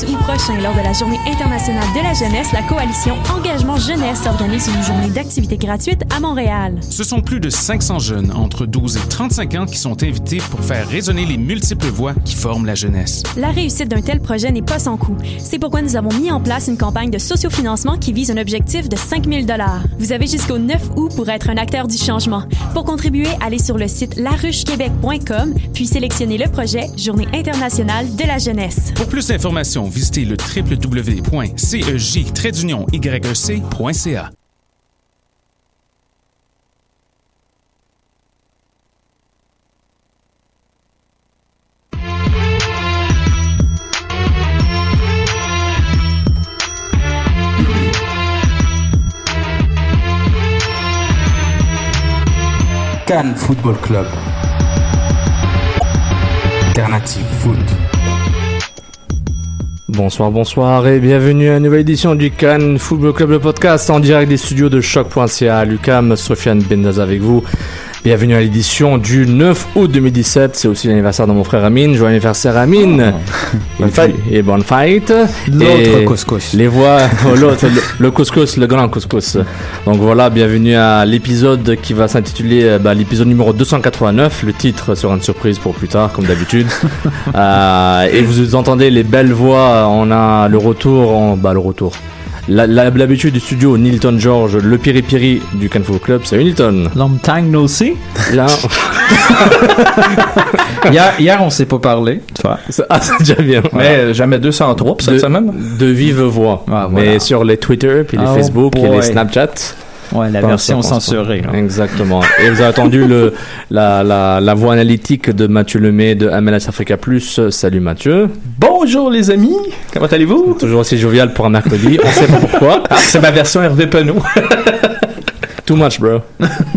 12 août prochain, lors de la Journée internationale de la jeunesse, la coalition Engagement Jeunesse organise une journée d'activités gratuites à Montréal. Ce sont plus de 500 jeunes entre 12 et 35 ans qui sont invités pour faire résonner les multiples voix qui forment la jeunesse. La réussite d'un tel projet n'est pas sans coût. C'est pourquoi nous avons mis en place une campagne de sociofinancement qui vise un objectif de 5 000 Vous avez jusqu'au 9 août pour être un acteur du changement. Pour contribuer, allez sur le site laruchequebec.com puis sélectionnez le projet Journée internationale de la jeunesse. Pour plus d'informations, visitez le www.cej-yec.ca. Cannes Football Club. Alternative Foot. Bonsoir, bonsoir et bienvenue à une nouvelle édition du Cannes Football Club, le podcast en direct des studios de choc.ca. Lucam, Sofiane Bendaz avec vous. Bienvenue à l'édition du 9 août 2017. C'est aussi l'anniversaire de mon frère Amine. Joyeux anniversaire Amine. Bonne fight. Et bonne fight. L'autre couscous. Les voix, oh, l'autre, le, le couscous, le grand couscous. Donc voilà, bienvenue à l'épisode qui va s'intituler euh, bah, l'épisode numéro 289. Le titre sera une surprise pour plus tard, comme d'habitude. Euh, et vous entendez les belles voix. On a le retour, en, bah, le retour. L'habitude du studio, Nilton George, le piri-piri du Can Football Club. Salut Nilton. Long time no see. Là, Hier, hier on s'est pas parlé. Ça- ah, c'est déjà bien. Mais jamais 203 pour cette de, semaine. de vive voix. Ah, Mais voilà. sur les Twitter, puis les Oh Facebook, et les Snapchat. Ouais, la Pense version censurée. Exactement. Et vous avez entendu le, la, la, la voix analytique de Mathieu Lemay de MLS Africa Plus. Salut Mathieu. Bonjour les amis, comment allez-vous? Toujours aussi jovial pour un mercredi. On sait pas pourquoi. Ah, c'est ma version Hervé Penaud. Too much, bro.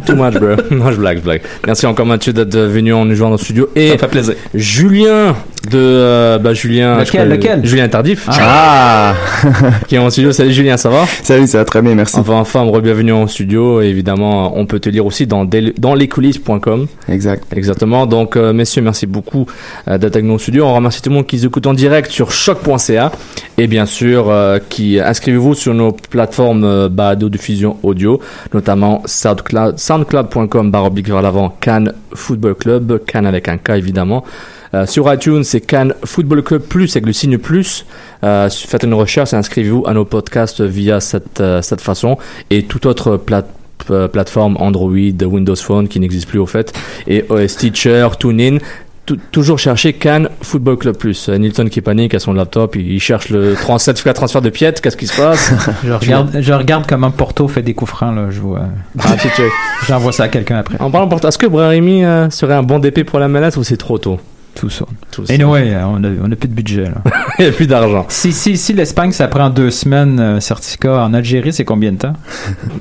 Too much, bro. Non, je blague, je blague. Merci encore Mathieu d'être venu en nous joindre au studio. Ça Et me fait plaisir. Julien de euh, bah Julien Lequel, je crois- lequel Julien Tardif Ah qui est en studio salut Julien ça va Salut, ça va très bien, merci. enfin enfin bienvenue en studio et évidemment on peut te lire aussi dans dans lescoulisses.com Exact. Exactement. Donc, euh, messieurs, merci beaucoup euh, d'être avec nous au studio. On remercie tout le monde qui nous écoute en direct sur choc.ca. Et bien sûr, euh, qui inscrivez-vous sur nos plateformes euh, balado diffusion audio, notamment SoundCloud, soundcloud.com barre oblique vers l'avant, Cannes Football Club, Cannes avec un K évidemment. Euh, sur iTunes, c'est Cannes Football Club Plus avec le signe plus. Euh, faites une recherche et inscrivez-vous à nos podcasts via cette, euh, cette façon et toute autre plate euh, plateforme Android, Windows Phone qui n'existe plus au fait, et OS Teacher, TuneIn. Tou- toujours chercher Cannes Football Club Plus. Euh, Nilton qui panique à son laptop, il, il cherche le certificat transfert de Piet, qu'est-ce qui se passe Je regarde, je regarde comment Porto fait des coups francs. Là. Je vois. Ah. J'envoie ça à quelqu'un après. En parlant de est-ce que Brahimi euh, serait un bon DP pour la MLS ou c'est trop tôt? Tout ça. Tout ça. Et anyway, on a, on a plus de budget. Là. Il n'y a plus d'argent. si si, si l'Espagne, ça prend deux semaines, euh, certificat. En Algérie, c'est combien de temps?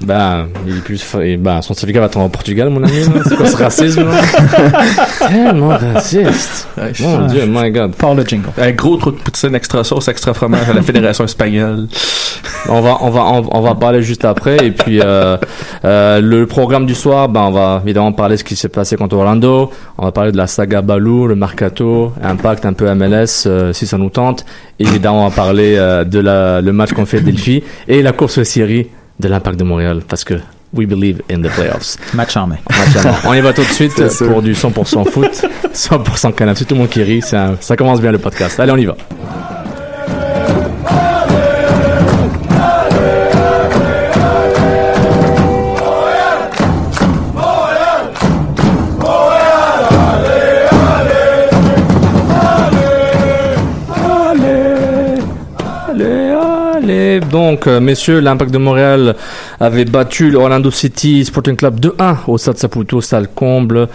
Ben, il est plus, ben, son certificat va être en Portugal, mon ami. C'est quoi ce racisme là? Tellement raciste. Mon Dieu, my God. Par le jingle. Un gros trou de poutine extra sauce, extra fromage à la Fédération espagnole. On va, on va, on, on va parler juste après. Et puis, euh, euh, le programme du soir, ben, on va évidemment parler de ce qui s'est passé contre Orlando. On va parler de la saga Balou, le mercato, impact un peu MLS, euh, si ça nous tente. Évidemment, on va parler euh, de la, le match qu'on fait Delphi et la course aux séries de l'impact de Montréal. Parce que we believe in the playoffs. Match en main. Match à- On y va tout de suite pour du 100% foot, 100% canap. C'est tout le monde qui rit. ça commence bien le podcast. Allez, on y va. Donc, euh, messieurs, l'Impact de Montréal avait battu le Orlando City Sporting Club 2-1 au Stade Saputo, salle comble.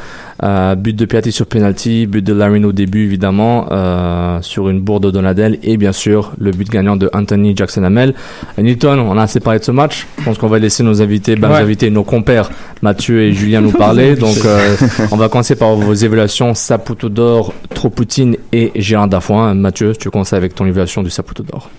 Euh, but de Piatti sur penalty, but de Larin au début évidemment, euh, sur une bourde de Donadel et bien sûr le but gagnant de Anthony Jackson Hamel. Newton, on a assez parlé de ce match. Je pense qu'on va laisser nos invités, ben, nos Ouais. invités, nos compères Mathieu et Julien nous parler. Donc, euh, on va commencer par vos évaluations Saputo d'or, Tropoutine et Gérard Dafoin. Mathieu, tu commences avec ton évaluation du Saputo d'or?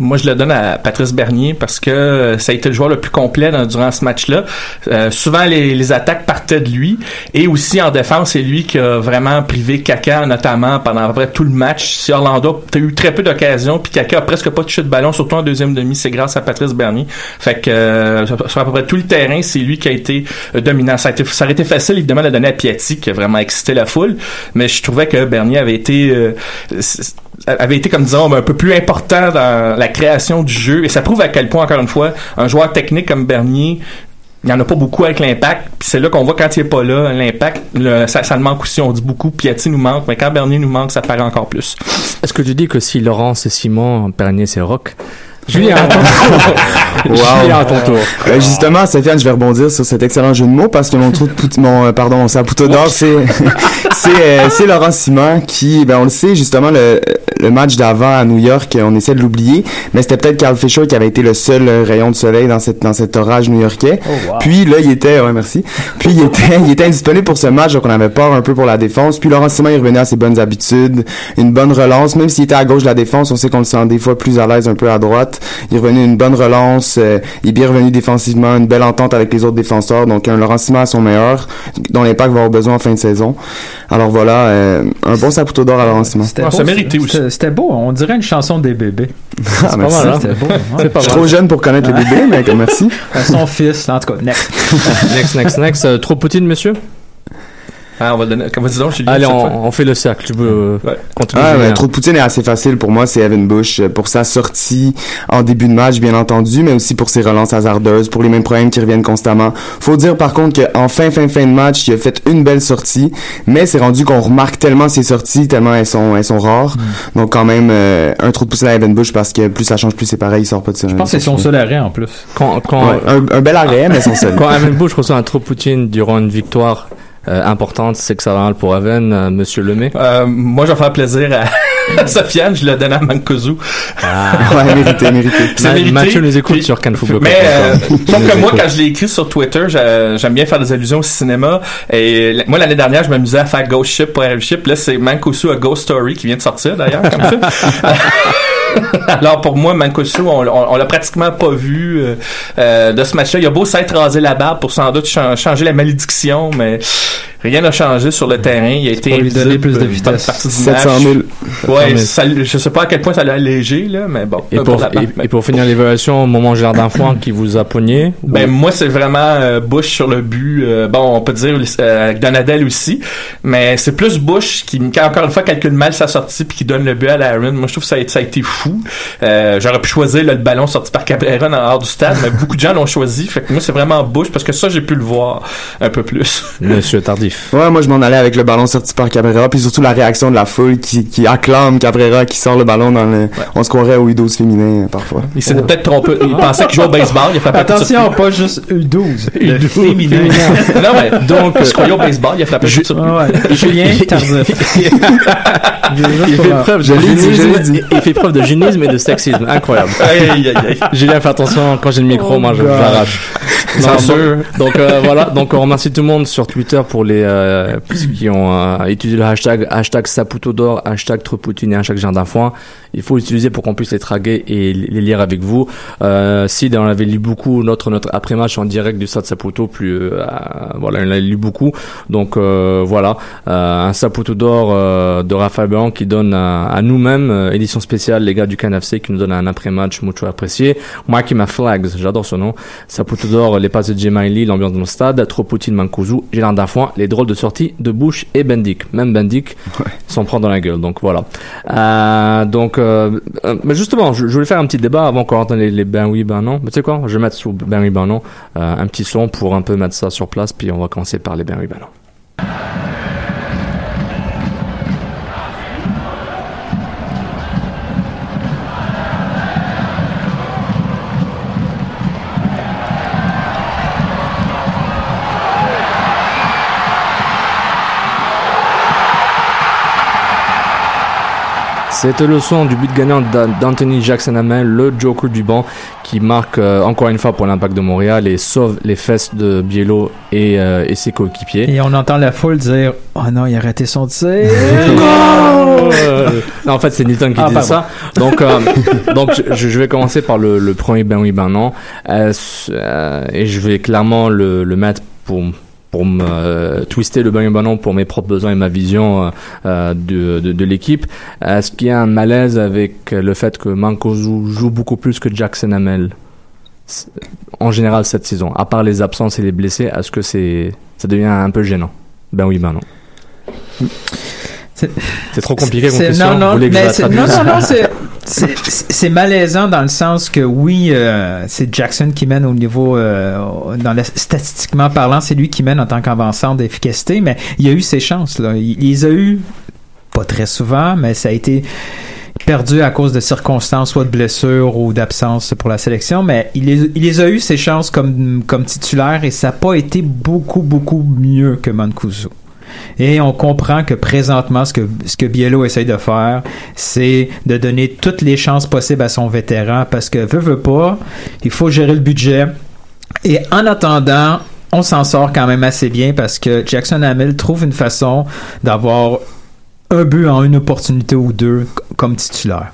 Moi, je le donne à Patrice Bernier parce que euh, ça a été le joueur le plus complet durant ce match-là. Euh, souvent, les, attaques partaient de lui. Et aussi, en défense, c'est lui qui a vraiment privé Kaka, notamment pendant à peu près tout le match. Si Orlando a eu très peu d'occasions, puis Kaka a presque pas touché de ballon, surtout en deuxième demi, c'est grâce à Patrice Bernier. Fait que euh, sur à peu près tout le terrain, c'est lui qui a été euh, dominant. Ça, a été, ça aurait été facile, évidemment, de le donner à Piatti, qui a vraiment excité la foule. Mais je trouvais que Bernier avait été... avait été comme disons un peu plus important dans la création du jeu. Et ça prouve à quel point encore une fois un joueur technique comme Bernier il y en a pas beaucoup avec l'impact. Puis c'est là qu'on voit quand il est pas là l'impact ça, ça le manque aussi. On dit beaucoup Piatti nous manque mais quand Bernier nous manque ça paraît encore plus. Est-ce que tu dis que si Laurent c'est Simon, Pernier c'est Rock Julien, à ton tour. Wow. Julien, à ton tour. Euh, justement, Sofiane, je vais rebondir sur cet excellent jeu de mots parce que mon trou de pout- mon, euh, pardon, mon saputo d'or, c'est, c'est, euh, c'est Laurent Simon qui, ben, on le sait, justement, le, le match d'avant à New York, on essaie de l'oublier, mais c'était peut-être Carl Fisher qui avait été le seul rayon de soleil dans cette, dans cet orage new-yorkais. Puis là, il était, ouais, merci. Puis il était, il était indisponible pour ce match, donc on avait peur un peu pour la défense. Puis Laurent Simon, il revenait à ses bonnes habitudes, une bonne relance, même s'il était à gauche de la défense, on sait qu'on le sent des fois plus à l'aise un peu à droite. Il est revenu une bonne relance, euh, il est bien revenu défensivement, une belle entente avec les autres défenseurs, donc un Laurent Simon à son meilleur, dont l'impact va avoir besoin en fin de saison. Alors voilà, euh, un bon saputo d'or à Laurent Simon. C'était Ah, beau, ça méritait aussi. c'était- C'était beau, on dirait une chanson des bébés. Ah, merci. mal, hein? C'était beau. ouais. C'est pas Je suis mal. trop jeune pour connaître les bébés, mais comme merci. Son fils, en tout cas, next. Next, next, next. Euh, trop Poutine, monsieur? Ah, on va donner comme dis donc Julien, Allez, on, on fait le cercle. Tu peux euh, Ouais. continuer. Ah, trop de Poutine est assez facile pour moi, c'est Evan Bush euh, pour sa sortie en début de match, bien entendu, mais aussi pour ses relances hasardeuses, pour les mêmes problèmes qui reviennent constamment. Faut dire par contre qu'en fin, fin, fin de match, il a fait une belle sortie, mais c'est rendu qu'on remarque tellement ses sorties, tellement elles sont, elles sont rares. Donc quand même, euh, un trop de Poutine à Evan Bush parce que plus ça change, plus c'est pareil, il sort pas de ça. Je pense que c'est son seul arrêt en plus. Quand, quand, Ouais, un, un bel arrêt, mais son seul. quand Evan Bush reçoit un trop Poutine durant une victoire importante, c'est que ça va mal pour Evan, euh, monsieur Lemay. Euh, moi je vais faire plaisir à, à Sofiane je le donne à Mankozu ouais, mérité, mérité. C'est mérité. Mathieu nous écoute Puis- sur Can Football Mais euh, sauf que moi, quand je l'ai écrit sur Twitter, j'a- j'aime bien faire des allusions au cinéma. Et moi, l'année dernière, je m'amusais à faire Ghost Ship pour Air Ship. Là, c'est Mankosu a Ghost Story qui vient de sortir d'ailleurs, comme ça. Alors pour moi, Mankosu, on, on, on l'a pratiquement pas vu euh, euh, de ce match-là. Il a beau s'être rasé la barbe pour sans doute chan- changer la malédiction, mais rien n'a changé sur le terrain. Il a été pour lui donner plus de vitesse. partie du 700 000. match. Ouais, 000. ça, je sais pas à quel point ça l'a allégé là, mais bon. Et pour, et, et finir l'évaluation, au moment Jardin Foin qui vous a pogné. ben moi c'est vraiment euh, Bush sur le but. Euh, bon, on peut dire euh, avec Donadel aussi, mais c'est plus Bush qui, qui encore une fois calcule mal sa sortie puis qui donne le but à Aaron. Moi je trouve que ça a, ça a été fou. Euh, J'aurais pu choisir là, le ballon sorti par Cabrera en hors du stade, mais beaucoup de gens l'ont choisi. Fait que moi c'est vraiment Bush parce que ça j'ai pu le voir un peu plus. Monsieur Tardif. Ouais, moi je m'en allais avec le ballon sorti par Cabrera, puis surtout la réaction de la foule qui, qui acclame Cabrera, qui sort le ballon dans le... On se croirait au U12 féminin euh, parfois. Il s'est peut-être trompé. Il pensait qu'il jouait au baseball. Il a frappé Attention, pas juste U12. Le féminin. non mais donc je croyais au baseball. Il a frappé tout Ah ouais. Julien Tardif. Il fait preuve de Je l'ai dit, je l'ai génisme, dit. il fait preuve de génisme et de sexisme. Incroyable. Aïe, aïe, aïe, aïe. Julien, fais attention, quand j'ai le micro, Oh moi, je- j'arrache. Bien Non, sûr. Donc, donc, euh, voilà, donc on remercie tout le monde sur Twitter pour les euh, qui ont euh, utilisé le hashtag hashtag Saputo d'or, hashtag Tropoutine et hashtag Jardin Foin. Il faut l'utiliser pour qu'on puisse les traguer et les lire avec vous. Euh, si on avait lu beaucoup notre notre après match en direct du Stade Saputo, plus euh, voilà, on l'a lu beaucoup. Donc voilà, un Saputo d'or de Raphaël Blanc qui donne à, nous-mêmes édition spéciale les gars du CanFC qui nous donne un après-match mucho apprécié. Marky My Flags, j'adore ce nom. Saputo d'or, les passes de Gemaili, l'ambiance dans le stade, trop Poutine Mankouzou, Gélant d'Afoin, les drôles de sortie de Bush et Bendik. Même Bendik s'en prend dans la gueule. Donc voilà. Euh, donc, euh, euh, mais justement, je, je voulais faire un petit débat avant qu'on entende les, les ben oui, ben non. Mais tu sais quoi, je vais mettre sous ben oui, ben non un petit son pour un peu mettre ça sur place, puis on va commencer par les ben oui, ben non. C'était le son du but gagnant d'An- d'Anthony Jackson Hamel, le Joker du banc, qui marque euh, encore une fois pour l'Impact de Montréal et sauve les fesses de Biello et, euh, et ses coéquipiers. Et on entend la foule dire Oh non, il a raté son tir. Non, en fait, c'est Nilton qui Ah, dit pardon. ça. Donc, euh, donc je, je vais commencer par le, le premier ben oui, ben non. Et je vais clairement le, le mettre pour pour me euh, twister le ben non pour mes propres besoins et ma vision euh, euh, de, de, de l'équipe. Est-ce qu'il y a un malaise avec le fait que Mankozu joue beaucoup plus que Jackson C'est- en général cette saison, à part les absences et les blessés, est-ce que c'est ça devient un peu gênant? Ben oui, ben non. C'est- trop compliqué comme question. Non, non, Vous voulez que je non, non, non, c'est- malaisant dans le sens que oui, euh, c'est Jackson qui mène au niveau, euh, dans la, statistiquement parlant, c'est lui qui mène en tant qu'avançant d'efficacité, mais il a eu ses chances. Là. Il, il les a eu pas très souvent, mais ça a été perdu à cause de circonstances, soit de blessures ou d'absence pour la sélection, mais il les, il les a eu ses chances comme, comme titulaire et ça n'a pas été beaucoup, beaucoup mieux que Mancuso. Et on comprend que présentement, ce que, Biello essaye de faire, c'est de donner toutes les chances possibles à son vétéran parce que, veut, veut pas, il faut gérer le budget. Et en attendant, on s'en sort quand même assez bien parce que Jackson Hamill trouve une façon d'avoir un but en une opportunité ou deux comme titulaire.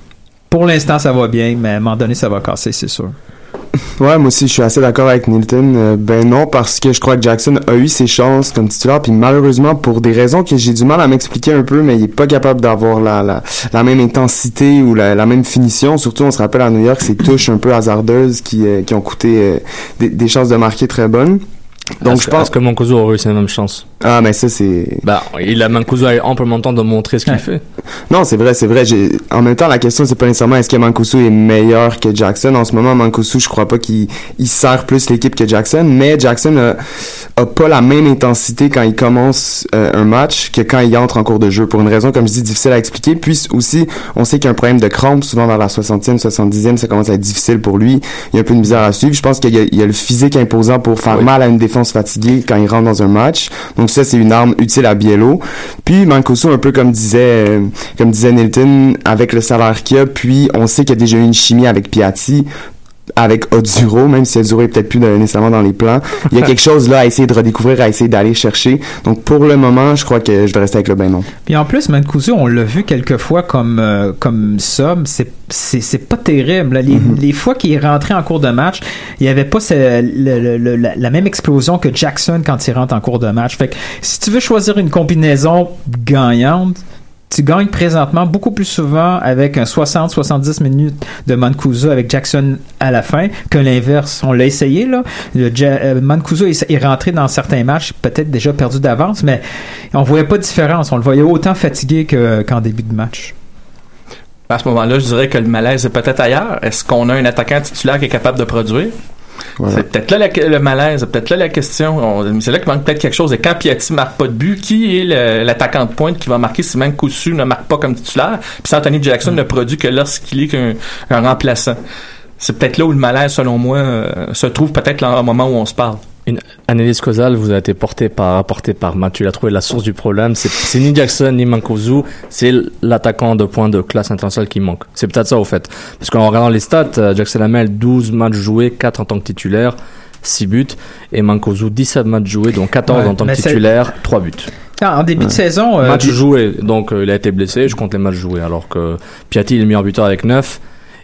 Pour l'instant, ça va bien, mais à un moment donné, ça va casser, c'est sûr. Ouais, moi aussi, je suis assez d'accord avec Nilton. Euh, ben non, parce que je crois que Jackson a eu ses chances comme titulaire, puis malheureusement, pour des raisons que j'ai du mal à m'expliquer un peu, mais il est pas capable d'avoir la, la, la même intensité ou la, même finition. Surtout, on se rappelle à New York, ces touches un peu hasardeuses qui, euh, qui ont coûté euh, des chances de marquer très bonnes. Donc, Est-ce je pense... Que Mancuso aurait eu la même chance Ah, mais ça, c'est... Bah, il a Mancuso a eu amplement le temps de montrer ce qu'il fait. Non, c'est vrai, c'est vrai. J'ai... En même temps, la question, c'est pas nécessairement est-ce que Mancuso est meilleur que Jackson. En ce moment, Mancuso, je crois pas qu'il il sert plus l'équipe que Jackson, mais Jackson a, a pas la même intensité quand il commence euh, un match que quand il entre en cours de jeu. Pour une raison, comme je dis, difficile à expliquer. Puis aussi, on sait qu'il y a un problème de crampe. Souvent, vers la 60e, 70e, ça commence à être difficile pour lui. Il y a un peu de misère à suivre. Je pense qu'il y a, il y a le physique imposant pour faire Oui. mal à une défense fatiguée quand il rentre dans un match. Donc ça, c'est une arme utile à Biello. Puis Mancoso, un peu comme disait, euh, comme disait Nilton, avec le salaire qu'il a, puis on sait qu'il y a déjà eu une chimie avec Piatti, avec Oduro, même si Oduro est peut-être plus de- nécessairement dans les plans. Il y a quelque chose là à essayer de redécouvrir, à essayer d'aller chercher. Donc pour le moment, je crois que je vais rester avec le ben non. Puis en plus, Mancuso, on l'a vu quelques fois comme euh, comme ça, c'est c'est c'est pas terrible. Les, les fois qu'il est rentré en cours de match, il y avait pas ce- le- le- le- la, la même explosion que Jackson quand il rentre en cours de match. Fait que si tu veux choisir une combinaison gagnante, tu gagnes présentement beaucoup plus souvent avec un 60-70 minutes de Mancuso avec Jackson à la fin que l'inverse. On l'a essayé, là. Le euh, Mancuso est, rentré dans certains matchs, peut-être déjà perdu d'avance, mais on voyait pas de différence. On le voyait autant fatigué que- qu'en début de match. À ce moment-là, je dirais que le malaise est peut-être ailleurs. Est-ce qu'on a un attaquant titulaire qui est capable de produire? C'est peut-être là le malaise, c'est peut-être là la question. On- C'est là qu'il manque peut-être quelque chose. Et quand Piatti marque pas de but, qui est l'attaquant de pointe qui va marquer si même Koussu ne marque pas comme titulaire? Puis Anthony Jackson ne produit que lorsqu'il est qu'un un remplaçant. C'est peut-être là où le malaise, selon moi, euh, se trouve peut-être au moment où on se parle. Une analyse causale vous a été portée par, apportée par Mathieu. Il a trouvé la source du problème. C'est, ni Jackson ni Mankozu, c'est l'attaquant de points de classe internationale qui manque. C'est peut-être ça au fait. Parce qu'en regardant les stats, euh, Jackson Hamel, 12 matchs joués, 4 en tant que titulaire, 6 buts. Et Mankozu, 17 matchs joués, dont 14 Ouais, en tant que titulaire, 3 buts. Ah, en début de saison, euh, matchs joués, donc euh, il a été blessé, je compte les matchs joués. Alors que Piatti est le meilleur buteur avec 9.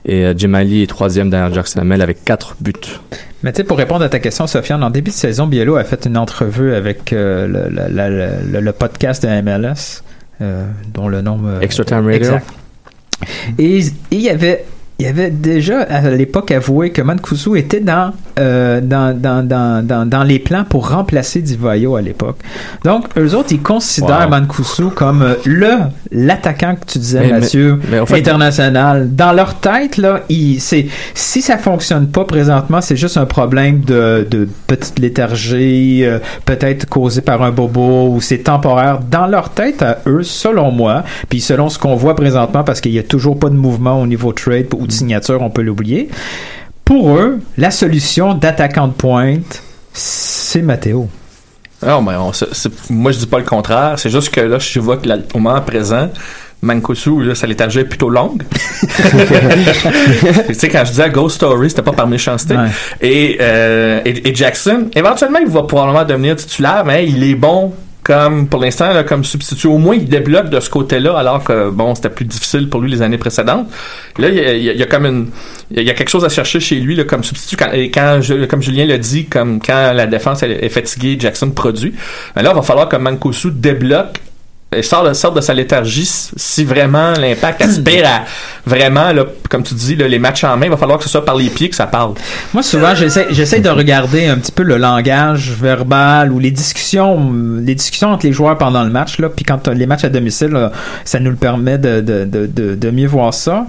Et euh, Jemali est troisième derrière Jackson Hamel avec 4 buts. Mais tu sais, pour répondre à ta question, Sofiane, en début de saison, Biello a fait une entrevue avec euh, le, le- le- le- le podcast de MLS, euh, dont le nom... euh, Extra Time Radio. Exact. Et il y avait... Il y avait déjà à l'époque avoué que Mancuso était dans, euh, dans, dans, dans, dans, dans les plans pour remplacer Divayo à l'époque. Donc, eux autres, ils considèrent Wow. Mancuso comme euh, le l'attaquant que tu disais, Mais- Mathieu, mais en fait- international. Dans leur tête, là, ils, c'est, si ça fonctionne pas présentement, c'est juste un problème de, de petite léthargie, euh, peut-être causé par un bobo ou c'est temporaire. Dans leur tête, à eux, selon moi, puis selon ce qu'on voit présentement, parce qu'il y a toujours pas de mouvement au niveau trade ou de signature, on peut l'oublier. Pour eux, la solution d'attaquant de pointe, c'est Matteo. Non, mais on, c'est- c'est- moi je dis pas le contraire. C'est juste que là, je vois que là, au moment présent, Mankosu, là, sa léthargie est plutôt longue. tu sais, quand je disais Ghost Story, c'était pas par méchanceté. Ouais. Et, euh, et, et Jackson, éventuellement, il va probablement devenir titulaire, mais il est bon comme pour l'instant là, comme substitut au moins il débloque de ce côté-là alors que bon c'était plus difficile pour lui les années précédentes. Là il y a, il y a- comme une il y a quelque chose à chercher chez lui là, comme substitut quand, et quand je- comme Julien l'a dit comme quand la défense est fatiguée Jackson produit. Mais là il va falloir que Mankosu débloque et sort de, sort sa léthargie si- vraiment l'impact aspire à vraiment là, comme tu dis là, les matchs en main il va falloir que ce soit par les pieds que ça parle Moi, souvent, j'essaie, j'essaie de regarder un petit peu le langage verbal ou les discussions, les discussions entre les joueurs pendant le match, là. Puis quand les matchs à domicile, ça nous le permet de, de, de, de mieux voir ça.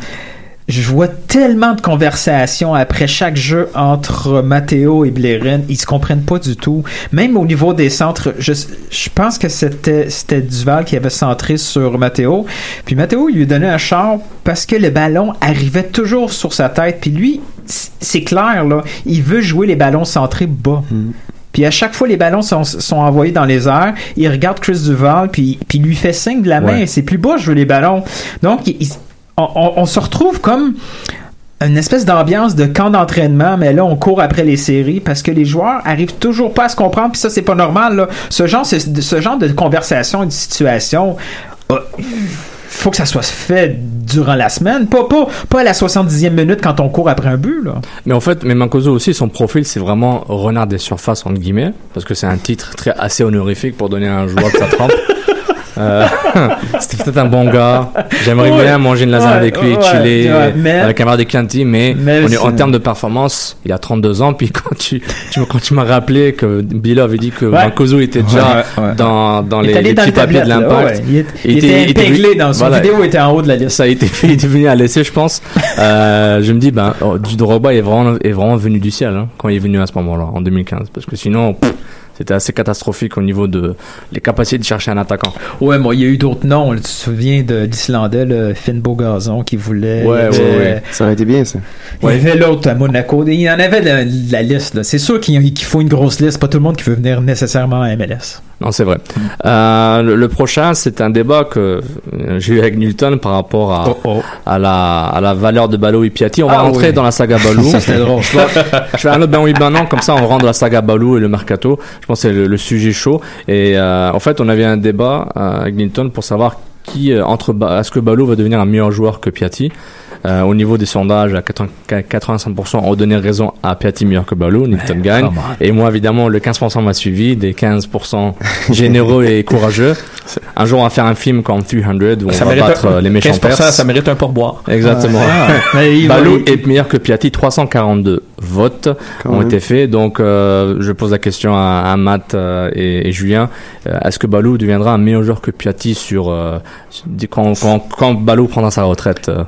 Je vois tellement de conversations après chaque jeu entre Matteo et Blairin. Ils se comprennent pas du tout. Même au niveau des centres, je, je pense que c'était, c'était Duval qui avait centré sur Matteo. Puis Matteo, il lui donnait un char parce que le ballon arrivait toujours sur sa tête. Puis lui, c'est clair, là. Il veut jouer les ballons centrés bas. Puis à chaque fois, les ballons sont, sont envoyés dans les airs. Il regarde Chris Duval, puis, puis lui fait signe de la main. Ouais. C'est plus bas, je veux les ballons. Donc, il- on, on- on se retrouve comme une espèce d'ambiance de camp d'entraînement, mais là, on court après les séries parce que les joueurs arrivent toujours pas à se comprendre, puis ça, c'est pas normal. Là. Ce, genre, ce, ce genre de conversation et de situation, euh, faut que ça soit fait durant la semaine, pas, pas, pas à la 70e minute quand on court après un but. Là. Mais en fait, mais Mancoso aussi, son profil, c'est vraiment renard des surfaces, entre guillemets, parce que c'est un titre très assez honorifique pour donner à un joueur de sa trempe. Euh, C'était peut-être un bon gars. J'aimerais bien manger une lasagne Ouais, avec lui et chiller ouais, mais- avec un verre de Chianti, mais, Mais on est, en termes de performance, il a 32 ans, puis quand tu, quand tu m'as rappelé que Bilo avait dit que Ouais. Était déjà dans, les, les dans petits papiers de l'impact. Il, était- était était- dans son voilà. vidéo, était en haut de la liste. Ça a été fait, il est venu à l'essai, je pense. Euh, je me dis, ben, oh, du Drogba est vraiment, est vraiment venu du ciel, hein, quand il est venu à ce moment-là, en 2015. Parce que sinon, pff, c'était assez catastrophique au niveau de les capacités de chercher un attaquant. Ouais, moi, il y a eu d'autres noms. Tu te souviens de l'Islandais, le Finn Beaugazon, qui voulait. Ouais, avait- ouais, ouais. Ça aurait été bien, ça. Il y avait l'autre à Monaco. Il y en avait de la liste. là. C'est sûr qu'il qu'il faut une grosse liste. Pas tout le monde qui veut venir nécessairement à MLS. Non, c'est vrai. Euh, le, le prochain, c'est un débat que euh, j'ai eu avec Newton par rapport à, oh. à, la, à la valeur de Balou et Piatti. On va Ah, rentrer oui. dans la saga Balou. Ça, c'était drôle. Je je fais un autre ben oui ben non comme ça on rentre dans la saga Balou et le mercato je pense que c'est le, le sujet chaud et euh, en fait on avait un débat euh, avec Newton pour savoir qui euh, entre est-ce que Balou va devenir un meilleur joueur que Piatti? Euh, au niveau des sondages à 80 85% on donnait raison à Piatti meilleur que Balou Newton gagne come on. et moi évidemment le 15% m'a suivi des 15% généreux et courageux un jour on va faire un film comme 300 où on va battre un- euh, les méchants 15%, Perses ça mérite un pourboire exactement va- Balou est meilleur que Piatti, 342 votes Quand ont même. été faits. Donc, euh, je pose la question à, à Matt euh, et, et Julien. Euh, Est-ce que Balou deviendra un meilleur joueur que Piatti sur, euh, quand, quand, quand Balou prendra sa retraite euh,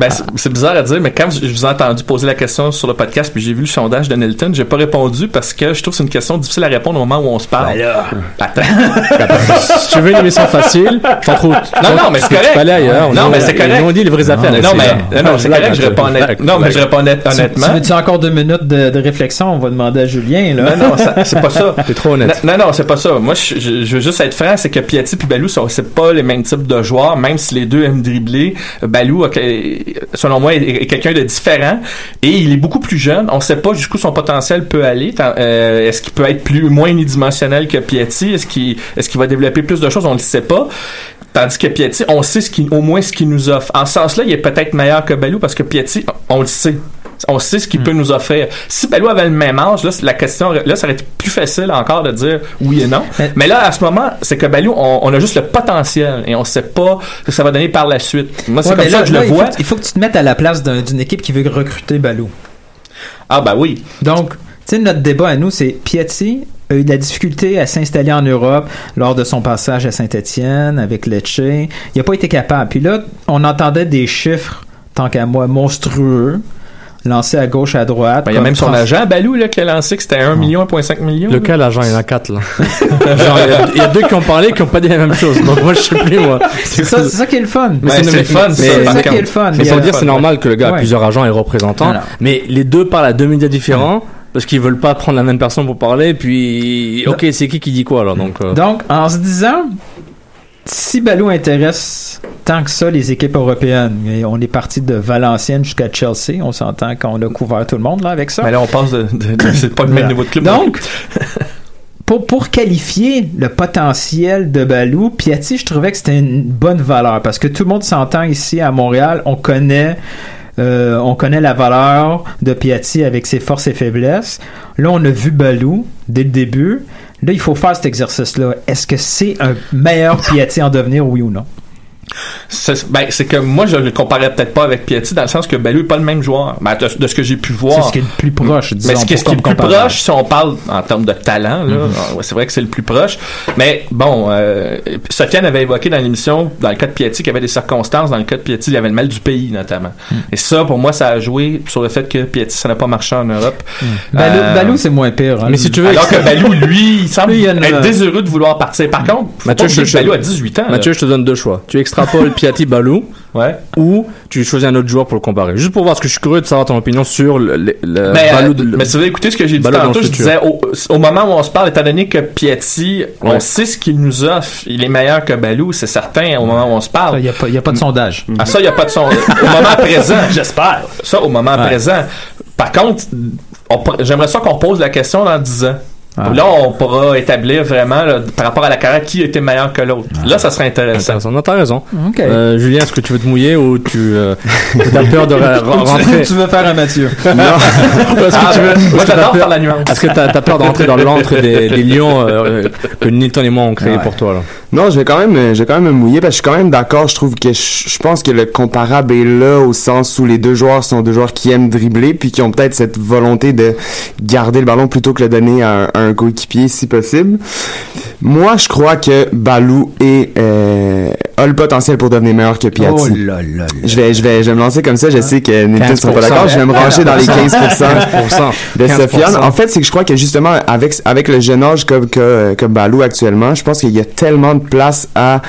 Ben, c'est- bizarre à dire, mais quand je vous ai entendu poser la question sur le podcast, puis j'ai vu le sondage de Nelton, j'ai pas répondu parce que je trouve que c'est une question difficile à répondre au moment où on se parle. Attends. Si tu veux une émission facile, j'en trouve. Non, non, mais c'est correct. peux aller ailleurs. Non, On- mais c'est correct. On dit les vraies affaires. non, mais, c'est- non, non, c'est correct, je réponds Non, mais je réponds honnêtement. tu veux-tu encore deux minutes de, de réflexion? On va demander à Julien. Là. Non, non, c'est pas ça. T'es trop honnête. Non, non, c'est pas ça. Moi, je, veux juste être franc, c'est que Piatti et Balou, sont- c'est pas les mêmes types de joueurs, même si les deux aiment dribbler. Balou, selon moi, est, quelqu'un de différent et il est beaucoup plus jeune. On sait pas jusqu'où son potentiel peut aller. Euh, est-ce qu'il peut être plus moins unidimensionnel que Piatti? Est-ce qu'il est-ce qu'il va développer plus de choses? On le sait pas. Tandis que Piatti, on sait ce au moins ce qu'il nous offre. En ce sens-là, il est peut-être meilleur que Balou parce que Piatti, on le sait. On sait ce qu'il peut nous offrir. Si Balou avait le même âge, là, la question, là, ça aurait été plus facile encore de dire oui et non. Mais- Mais là, à ce moment, c'est que Balou, on, on a juste le potentiel et on sait pas ce que ça va donner par la suite. Moi, c'est Ouais, comme ça là, que je là, le il faut vois. il faut que tu te mettes à la place d'un- d'une équipe qui veut recruter Balou. Ah, bah oui. Donc, tu sais, notre débat à nous, c'est Piatti a eu de la difficulté à s'installer en Europe lors de son passage à Saint-Étienne avec Lecce. Il n'a pas été capable. Puis là, on entendait des chiffres, tant qu'à moi, monstrueux, lancés à gauche, à droite. Ben, il y a même son agent, Balou, là, qui a lancé que c'était 1 million, 1,5 million. là. Lequel agent? Il y en a quatre là. Genre, il y a- il y, a deux qui ont parlé qui ont pas dit la même chose. Donc moi je sais plus moi. C'est ça, c'est ça qui est le fun. Mais c'est le fun, C'est ça, qui est le fun. Mais a- dire c'est normal que le gars a Ouais. plusieurs agents et représentants. Mais les deux parlent à deux médias différents. Parce qu'ils veulent pas prendre la même personne pour parler, puis ok, c'est qui qui dit quoi alors donc euh, Donc, en se disant, si Balou intéresse tant que ça les équipes européennes. Et on est parti de Valenciennes jusqu'à Chelsea. On s'entend qu'on a couvert tout le monde là avec ça. Mais là, on passe de, de- de- c'est pas le même niveau de club. Donc, pour, pour qualifier le potentiel de Balou, Piatti, je trouvais que c'était une bonne valeur parce que tout le monde s'entend ici à Montréal. On connaît, euh, on connaît la valeur de Piatti avec ses forces et faiblesses. Là, on a vu Balou dès le début. Là, il faut faire cet exercice-là. Est-ce que c'est un meilleur Piatti en devenir, oui ou non? C'est ben, c'est que moi, je le comparais peut-être pas avec Piatti dans le sens que Balou est pas le même joueur. Ben, de, de ce que j'ai pu voir. C'est ce qui est le plus proche, disons. Mais ce qui est, ce qui est le plus proche, si on parle en termes de talent, là, ouais, c'est vrai que c'est le plus proche. Mais bon, euh, Sofiane avait évoqué dans l'émission, dans le cas de Piatti, qu'il y avait des circonstances. Dans le cas de Piatti, il y avait le mal du pays, notamment. Mm. Et ça, pour moi, ça a joué sur le fait que Piatti, ça n'a pas marché en Europe. Balou, Euh, Balou, c'est moins pire. hein. Mais si tu veux, alors que Balou, lui, il semble Lui, il y a une- être désheureux de vouloir partir. Par contre, Mathieu, je- Balou a 18 ans. là. Mathieu, je te donne deux choix. Tu extrapoles Piatti Balou Ouais. ou tu choisis un autre joueur pour le comparer. Juste pour voir, parce que je suis curieux de savoir ton opinion sur le, le, le Mais, Balou euh, de- le- mais si vous écoutez ce que j'ai dit Balou tantôt, je futur. disais au, au moment où on se parle, étant donné que Piatti, on sait ce qu'il nous offre, il est meilleur que Balou, c'est certain, au moment où on se Il parle. n'y a, pas- il y a pas de sondage. Ah, ça, il n'y a pas de son. Au moment présent. J'espère. Ça, au moment présent. Par contre, j'aimerais ça qu'on pose la question dans 10 ans. Ah. Là, on pourra établir vraiment, là, par rapport à la carrière, qui était meilleur que l'autre. Là, ça serait intéressant. Intéressant. Non, t'as raison. Euh, Julien, est-ce que tu veux te mouiller ou tu euh, as peur de re- re- rentrer? tu veux faire un Mathieu. Est-ce Ah, que tu veux- ben, moi, j'adore peur- faire la nuance. Est-ce que t'as as peur de rentrer dans l'antre des, des lions euh, que Nilton et moi ont créé Ouais. pour toi là? Non, je vais quand même, je vais quand même me mouiller parce que je suis quand même d'accord. Je trouve que je, je pense que le comparable est là au sens où les deux joueurs sont deux joueurs qui aiment dribbler puis qui ont peut-être cette volonté de garder le ballon plutôt que le donner à un, un coéquipier si possible. Moi, je crois que Balou est, euh, a le potentiel pour devenir meilleur que Piatti. Oh là là là. Je vais, je vais, je vais me lancer comme ça. Je sais que Nilton ne sera pas 15%. d'accord. Je vais me ranger dans les 15%. 15%. de 15%. Sofiane. En fait, c'est que je crois que justement, avec, avec le jeune âge comme, que, comme Balou actuellement, je pense qu'il y a tellement de place à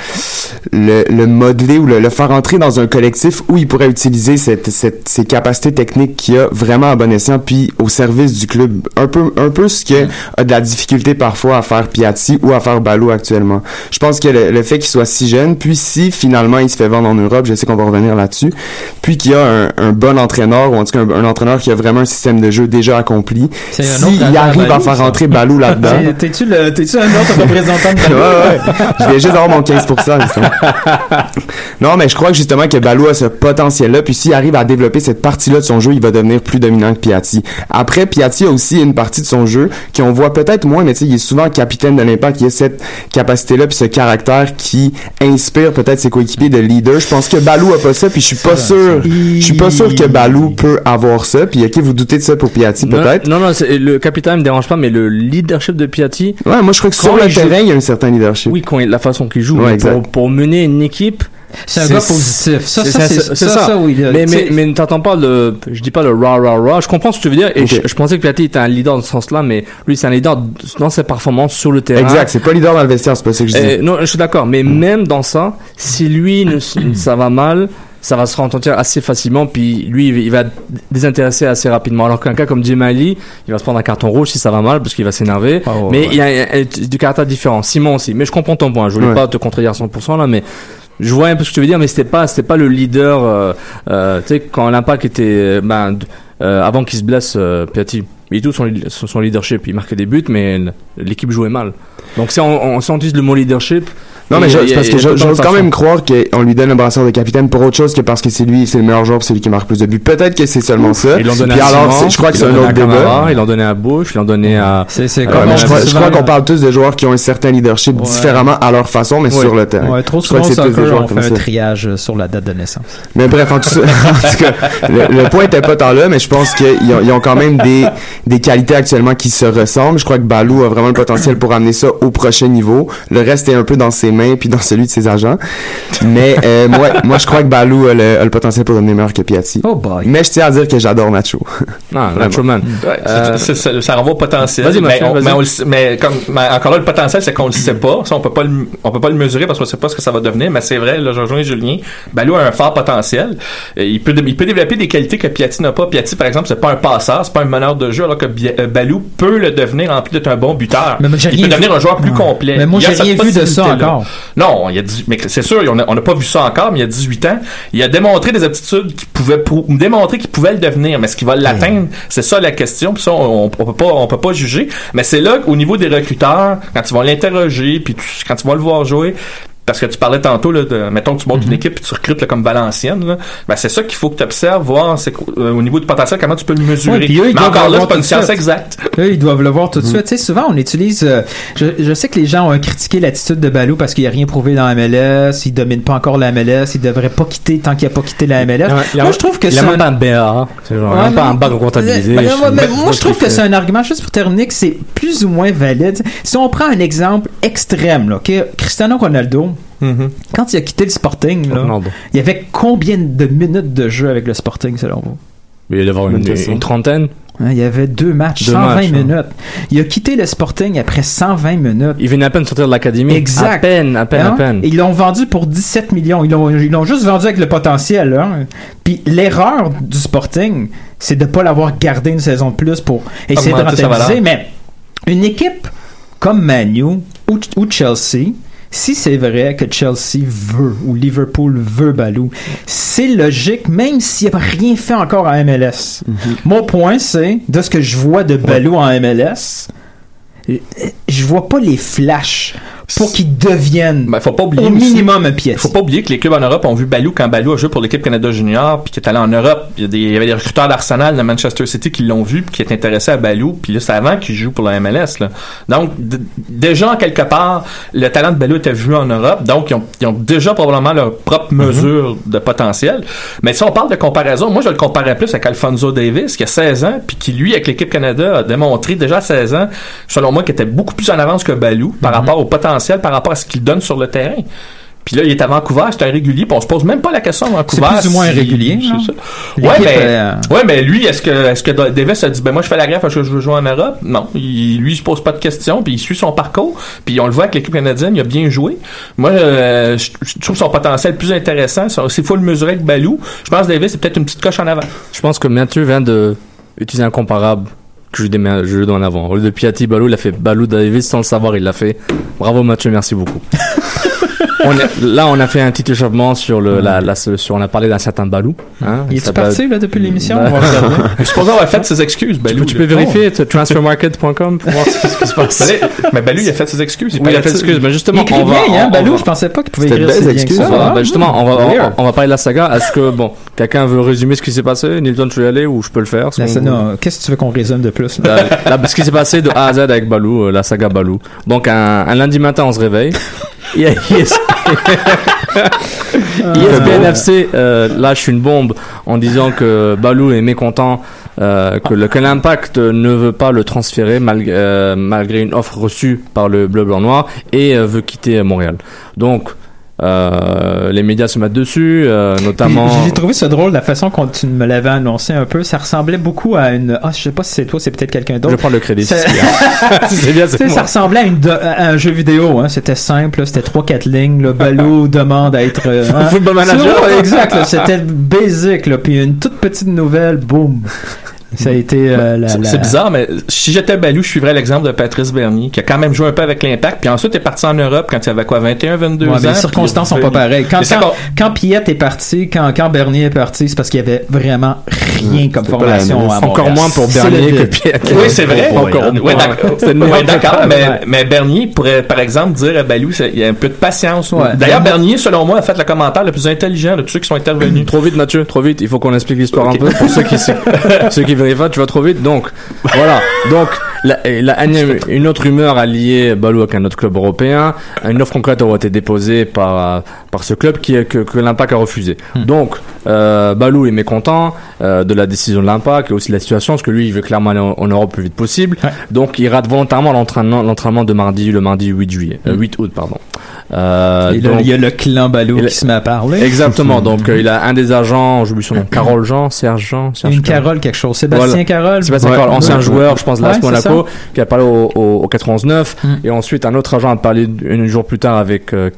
le, le modeler ou le, le faire entrer dans un collectif où il pourrait utiliser cette, cette, ces capacités techniques qu'il a vraiment à bon escient puis au service du club. Un peu, un peu ce que a de la difficulté parfois à faire Piatti ou à faire Balou actuellement. Je pense que le, le fait qu'il soit si jeune, puis si finalement il se fait vendre en Europe, je sais qu'on va revenir là-dessus, puis qu'il y a un, un bon entraîneur, ou en tout cas un, un entraîneur qui a vraiment un système de jeu déjà accompli, s'il affaire arrive à Balou, faire rentrer Balou là-dedans, T'es- T'es-tu un autre représentant de ouais, Balou? ouais. Je viens juste d'avoir mon 15%, justement. Non, mais je crois que justement que Balou a ce potentiel-là, puis s'il arrive à développer cette partie-là de son jeu, il va devenir plus dominant que Piatti. Après, Piatti a aussi une partie de son jeu qu'on voit peut-être moins, mais tu sais, il est souvent capitaine de l'impact, il a cette capacité-là, puis ce caractère qui inspire peut-être ses coéquipiers de leader. Je pense que Balou a pas ça, puis je suis pas sûr, je suis pas sûr que Balou peut avoir ça, puis ok, vous doutez de ça pour Piatti, peut-être? Non, non, le capitaine me dérange pas, mais le leadership de Piatti, Ouais, moi je crois que sur le terrain, il y a un certain leadership. oui, quand la façon qu'il joue, pour mener une équipe, C'est un gars positif. Ça, c'est ça, ça, ça, ça. ça, oui. là, mais, mais, mais t'entends pas le, je dis pas le rah rah rah. Je comprends ce que tu veux dire et je, je pensais que Piatti était un leader dans ce sens-là, mais lui c'est un leader dans ses performances sur le terrain. Exact, c'est pas leader dans le vestiaire, c'est pas ça que je dis. Non, je suis d'accord, mais même dans ça, si lui ne, ça va mal, ça va se ressentir assez facilement, puis lui il va- désintéresser assez rapidement. Alors qu'un cas comme Jemali, il va se prendre un carton rouge si ça va mal parce qu'il va s'énerver. Oh, mais ouais. il y a du caractère différent. Simon aussi. Mais je comprends ton point. Je voulais Ouais. pas te contredire à 100% là, mais je vois un peu ce que tu veux dire, mais c'était pas, c'était pas le leader. Euh, euh, tu sais, quand l'impact était, ben, euh, avant qu'il se blesse, Piatti, il tout son son leadership, il marquait des buts, mais l'équipe jouait mal. Donc si on, on, si on utilise le mot leadership, Non, mais a- parce que a j'ose quand même croire qu'on lui donne le brassard de capitaine pour autre chose que parce que c'est lui, c'est le meilleur joueur, c'est lui qui marque plus de buts. Peut-être que c'est seulement ça. Ils l'ont donné Puis à alors, Simon, je crois que c'est un donné autre débat. Ils l'ont donné à Bush, ils l'ont donné à. C'est c'est je crois, qu'on parle tous de joueurs qui ont un certain leadership différemment à leur façon, mais sur le terrain. Ouais, trop souvent on fait un triage sur la date de naissance. Mais bref, en tout, cas, le, point était pas tant là, mais je pense qu'ils ont, quand même des, des qualités actuellement qui se ressemblent. Je crois que Balou a vraiment le potentiel pour amener ça au prochain niveau. Le reste est un peu dans ses mains puis dans celui de ses agents. Mais euh, moi, moi, je crois que Balou a le, a le potentiel pour devenir meilleur que Piatti. Oh boy. Mais je tiens à dire que j'adore Nacho. Vraiment. Nacho Man. Ouais, Euh, ça, ça renvoie au potentiel. Vas-y, mais, Mathieu, on- vas-y. mais, on le sait- mais comme mais encore là, le potentiel, c'est qu'on le sait pas. Ça, on peut pas le, on peut pas le mesurer parce qu'on sait pas ce que ça va devenir. Mais c'est vrai, là, je rejoins Julien. Balou a un fort potentiel. Et il peut, il peut développer des qualités que Piatti n'a pas. Piatti, par exemple, c'est pas un passeur, c'est pas un meneur de jeu, alors que euh, Balou peut le devenir en plus d'être un bon buteur. Mais il rien peut vu. devenir un joueur plus complet. Mais moi, j'ai rien vu de ça encore. Non, il y a 18 mais c'est sûr, on n'a pas vu ça encore, mais il y a 18 ans, il a démontré des aptitudes qui pouvaient démontrer qu'il pouvait le devenir, mais est-ce qu'il va l'atteindre C'est ça la question. Puis ça, on, on peut pas, on peut pas juger. Mais c'est là qu'au niveau des recruteurs, quand ils vont l'interroger, puis tu- quand ils vont le voir jouer. Parce que tu parlais tantôt, là, de, mettons que tu montes une équipe et tu recrutes là, comme Valenciennes, là, ben c'est ça qu'il faut que tu observes, voir c'est euh, au niveau du potentiel, comment tu peux le mesurer. Ouais, puis eux, ils Mais doivent encore là, c'est pas une science exacte. Eux, ils doivent le voir tout de suite. Tu sais, souvent, on utilise. euh, je, je sais que les gens ont critiqué l'attitude de Balou parce qu'il a rien prouvé dans la MLS, il domine pas encore la MLS, il devrait pas quitter tant qu'il a pas quitté la MLS. moi, je trouve que il c'est un- même pas un BA. C'est genre, Ouais, même pas mais- un bac comptabilisé. Ben, Je- ouais, mais je- moi, je trouve que c'est un argument, juste pour terminer, que c'est plus ou moins valide. Si on prend un exemple extrême, là, Cristiano Ronaldo, quand il a quitté le Sporting, là, il y avait combien de minutes de jeu avec le Sporting, selon vous? Il y avoir une, une trentaine. Hein, il y avait deux matchs, Deux 120 matchs, hein. minutes. Il a quitté le Sporting après 120 minutes. Il venait à peine de sortir de l'académie. Exact. À peine, à peine, Hein? à peine. Et Ils l'ont vendu pour 17 millions. Ils l'ont, ils l'ont juste vendu avec le potentiel. Hein? Puis l'erreur du Sporting, c'est de ne pas l'avoir gardé une saison de plus pour essayer Augmenter de rentabiliser. Mais une équipe comme Manu ou, ou Chelsea, si c'est vrai que Chelsea veut ou Liverpool veut Balou, c'est logique, même s'il n'a rien fait encore en MLS. Mon point, c'est, de ce que je vois de Balou en MLS, je vois pas les flashs pour qu'ils deviennent Ben, faut pas oublier au minimum un pied. Faut pas oublier que les clubs en Europe ont vu Balou quand Balou a joué pour l'équipe Canada Junior, puis qu'il est allé en Europe. Il y, a des- il y avait des recruteurs d'Arsenal de Manchester City qui l'ont vu, puis qui est intéressé à Balou, puis là c'est avant qu'il joue pour la MLS. Là. Donc déjà en quelque part, le talent de Balou était vu en Europe, donc ils ont, ils ont déjà probablement leur propre mesure de potentiel. Mais si on parle de comparaison, moi je le comparais plus avec Alfonso Davis qui a 16 ans, puis qui lui avec l'équipe Canada a démontré déjà à 16 ans, selon moi, qu'il était beaucoup plus en avance que Balou par rapport au potentiel, par rapport à ce qu'il donne sur le terrain. Puis là, il est à Vancouver, c'est un régulier, puis on se pose même pas la question à Vancouver. C'est plus ou moins si- régulier, c'est ça. Ouais, mais, euh, ouais, mais lui, est-ce que, est-ce que Davis a dit, ben moi, je fais la greffe parce que je veux jouer en Europe? Non. Il, lui, il se pose pas de questions, puis il suit son parcours, puis on le voit avec l'équipe canadienne, il a bien joué. Moi, euh, je, je trouve son potentiel plus intéressant. S'il faut le mesurer avec Balou, je pense que Davis, c'est peut-être une petite coche en avant. Je pense que Mathieu vient de utiliser un comparable que je lui mets- je lui donne en avant. Au lieu de Piatti Balou, il a fait Balou Davis sans le savoir, il l'a fait. Bravo Mathieu, merci beaucoup. on est- là, on a fait un petit échauffement sur le, la, la- sur, on a parlé d'un certain Balou. Hein, Il Il est parti là, depuis l'émission? Bah. Va. Je suppose avoir fait ses excuses, Tu Balou. peux, tu peux vérifier tu- transfermarket.com pour voir ce qui se passe. Mais, mais Balou, il a fait ses excuses. Oui, il a fait paraît-il- excuse, mais Il justement, on va, bien, hein, on- Balou? on va- Je pensais pas qu'il pouvait écrire que excuses, ça. hein. hein. Bah, justement, on va, on, va parler de la saga. Est-ce que, bon, quelqu'un veut résumer ce qui s'est passé? Nilton, tu veux y aller ou je peux le faire? Qu'est-ce que tu veux qu'on résume de plus? là, ce qui s'est passé de A à Z avec Balou, euh, la saga Balou. Donc, un, un lundi matin, on se réveille. ESPN FC euh, lâche une bombe en disant que Balou est mécontent, euh, que, l'impact ne veut pas le transférer malgré, euh, malgré une offre reçue par le bleu blanc noir et veut quitter Montréal. Donc, euh, les médias se mettent dessus, euh, notamment. J'ai trouvé ça drôle la façon dont tu me l'avais annoncé un peu. Ça ressemblait beaucoup à une. Ah, je sais pas si c'est toi, c'est peut-être quelqu'un Je d'autre. prends le crédit. Si c'est bien. C'est bien, ça ressemblait à, une do- à un jeu vidéo. Hein. C'était simple. C'était trois quatre lignes. Le Balou demande à être. euh, hein. Football manager. Exact. C'était basic. Là. Puis une toute petite nouvelle. Boum. Ça a été euh, la, C'est la- c'est bizarre, mais si j'étais Balou, je suivrais l'exemple de Patrice Bernier, qui a quand même joué un peu avec l'impact, puis ensuite est parti en Europe quand il avait quoi, 21, 22 Ouais, ans. les circonstances sont pas pareilles. Quand, quand, Piette est parti, quand, quand Bernier est parti, c'est parce qu'il y avait vraiment rien comme pas la formation à Encore moins pour Bernier que. Pierre. Oui, c'est vrai. Encore moins. d'accord. Mais, Bernier pourrait, par exemple, dire à Balou, il y a un peu de patience. Ouais. D'ailleurs, Bernier, selon moi, a fait le commentaire le plus intelligent de tous ceux qui sont intervenus. Trop vite, Mathieu, trop vite. Il faut qu'on explique l'histoire un peu pour ceux qui ceux qui Tu vas trop vite. Donc voilà. Donc la, la- une, autre rumeur a lié Balou avec un autre club européen. Une offre concrète aura été déposée par par ce club qui que, que l'Impact a refusé. Donc euh, Balou est mécontent euh, de la décision de l'Impact et aussi de la situation parce que lui il veut clairement aller en, en Europe le plus vite possible. Donc il rate volontairement l'entraînement l'entraînement de mardi le mardi 8 juillet euh, 8 août pardon. Euh, là, il y a le clan Balou qui se met à parler. Exactement. Donc euh, il a un des agents, j'oublie son nom, Carole Jean, Serge Jean, Serge Une Carole. Quelque chose. Sébastien Voilà. Carole. Sébastien Ouais. Carole, ancien Ouais. joueur, je pense, l'AS Ouais, c'est Monaco, qui a parlé au, au, au 99. Mm. Et ensuite, un autre agent a parlé un jour plus tard avec euh,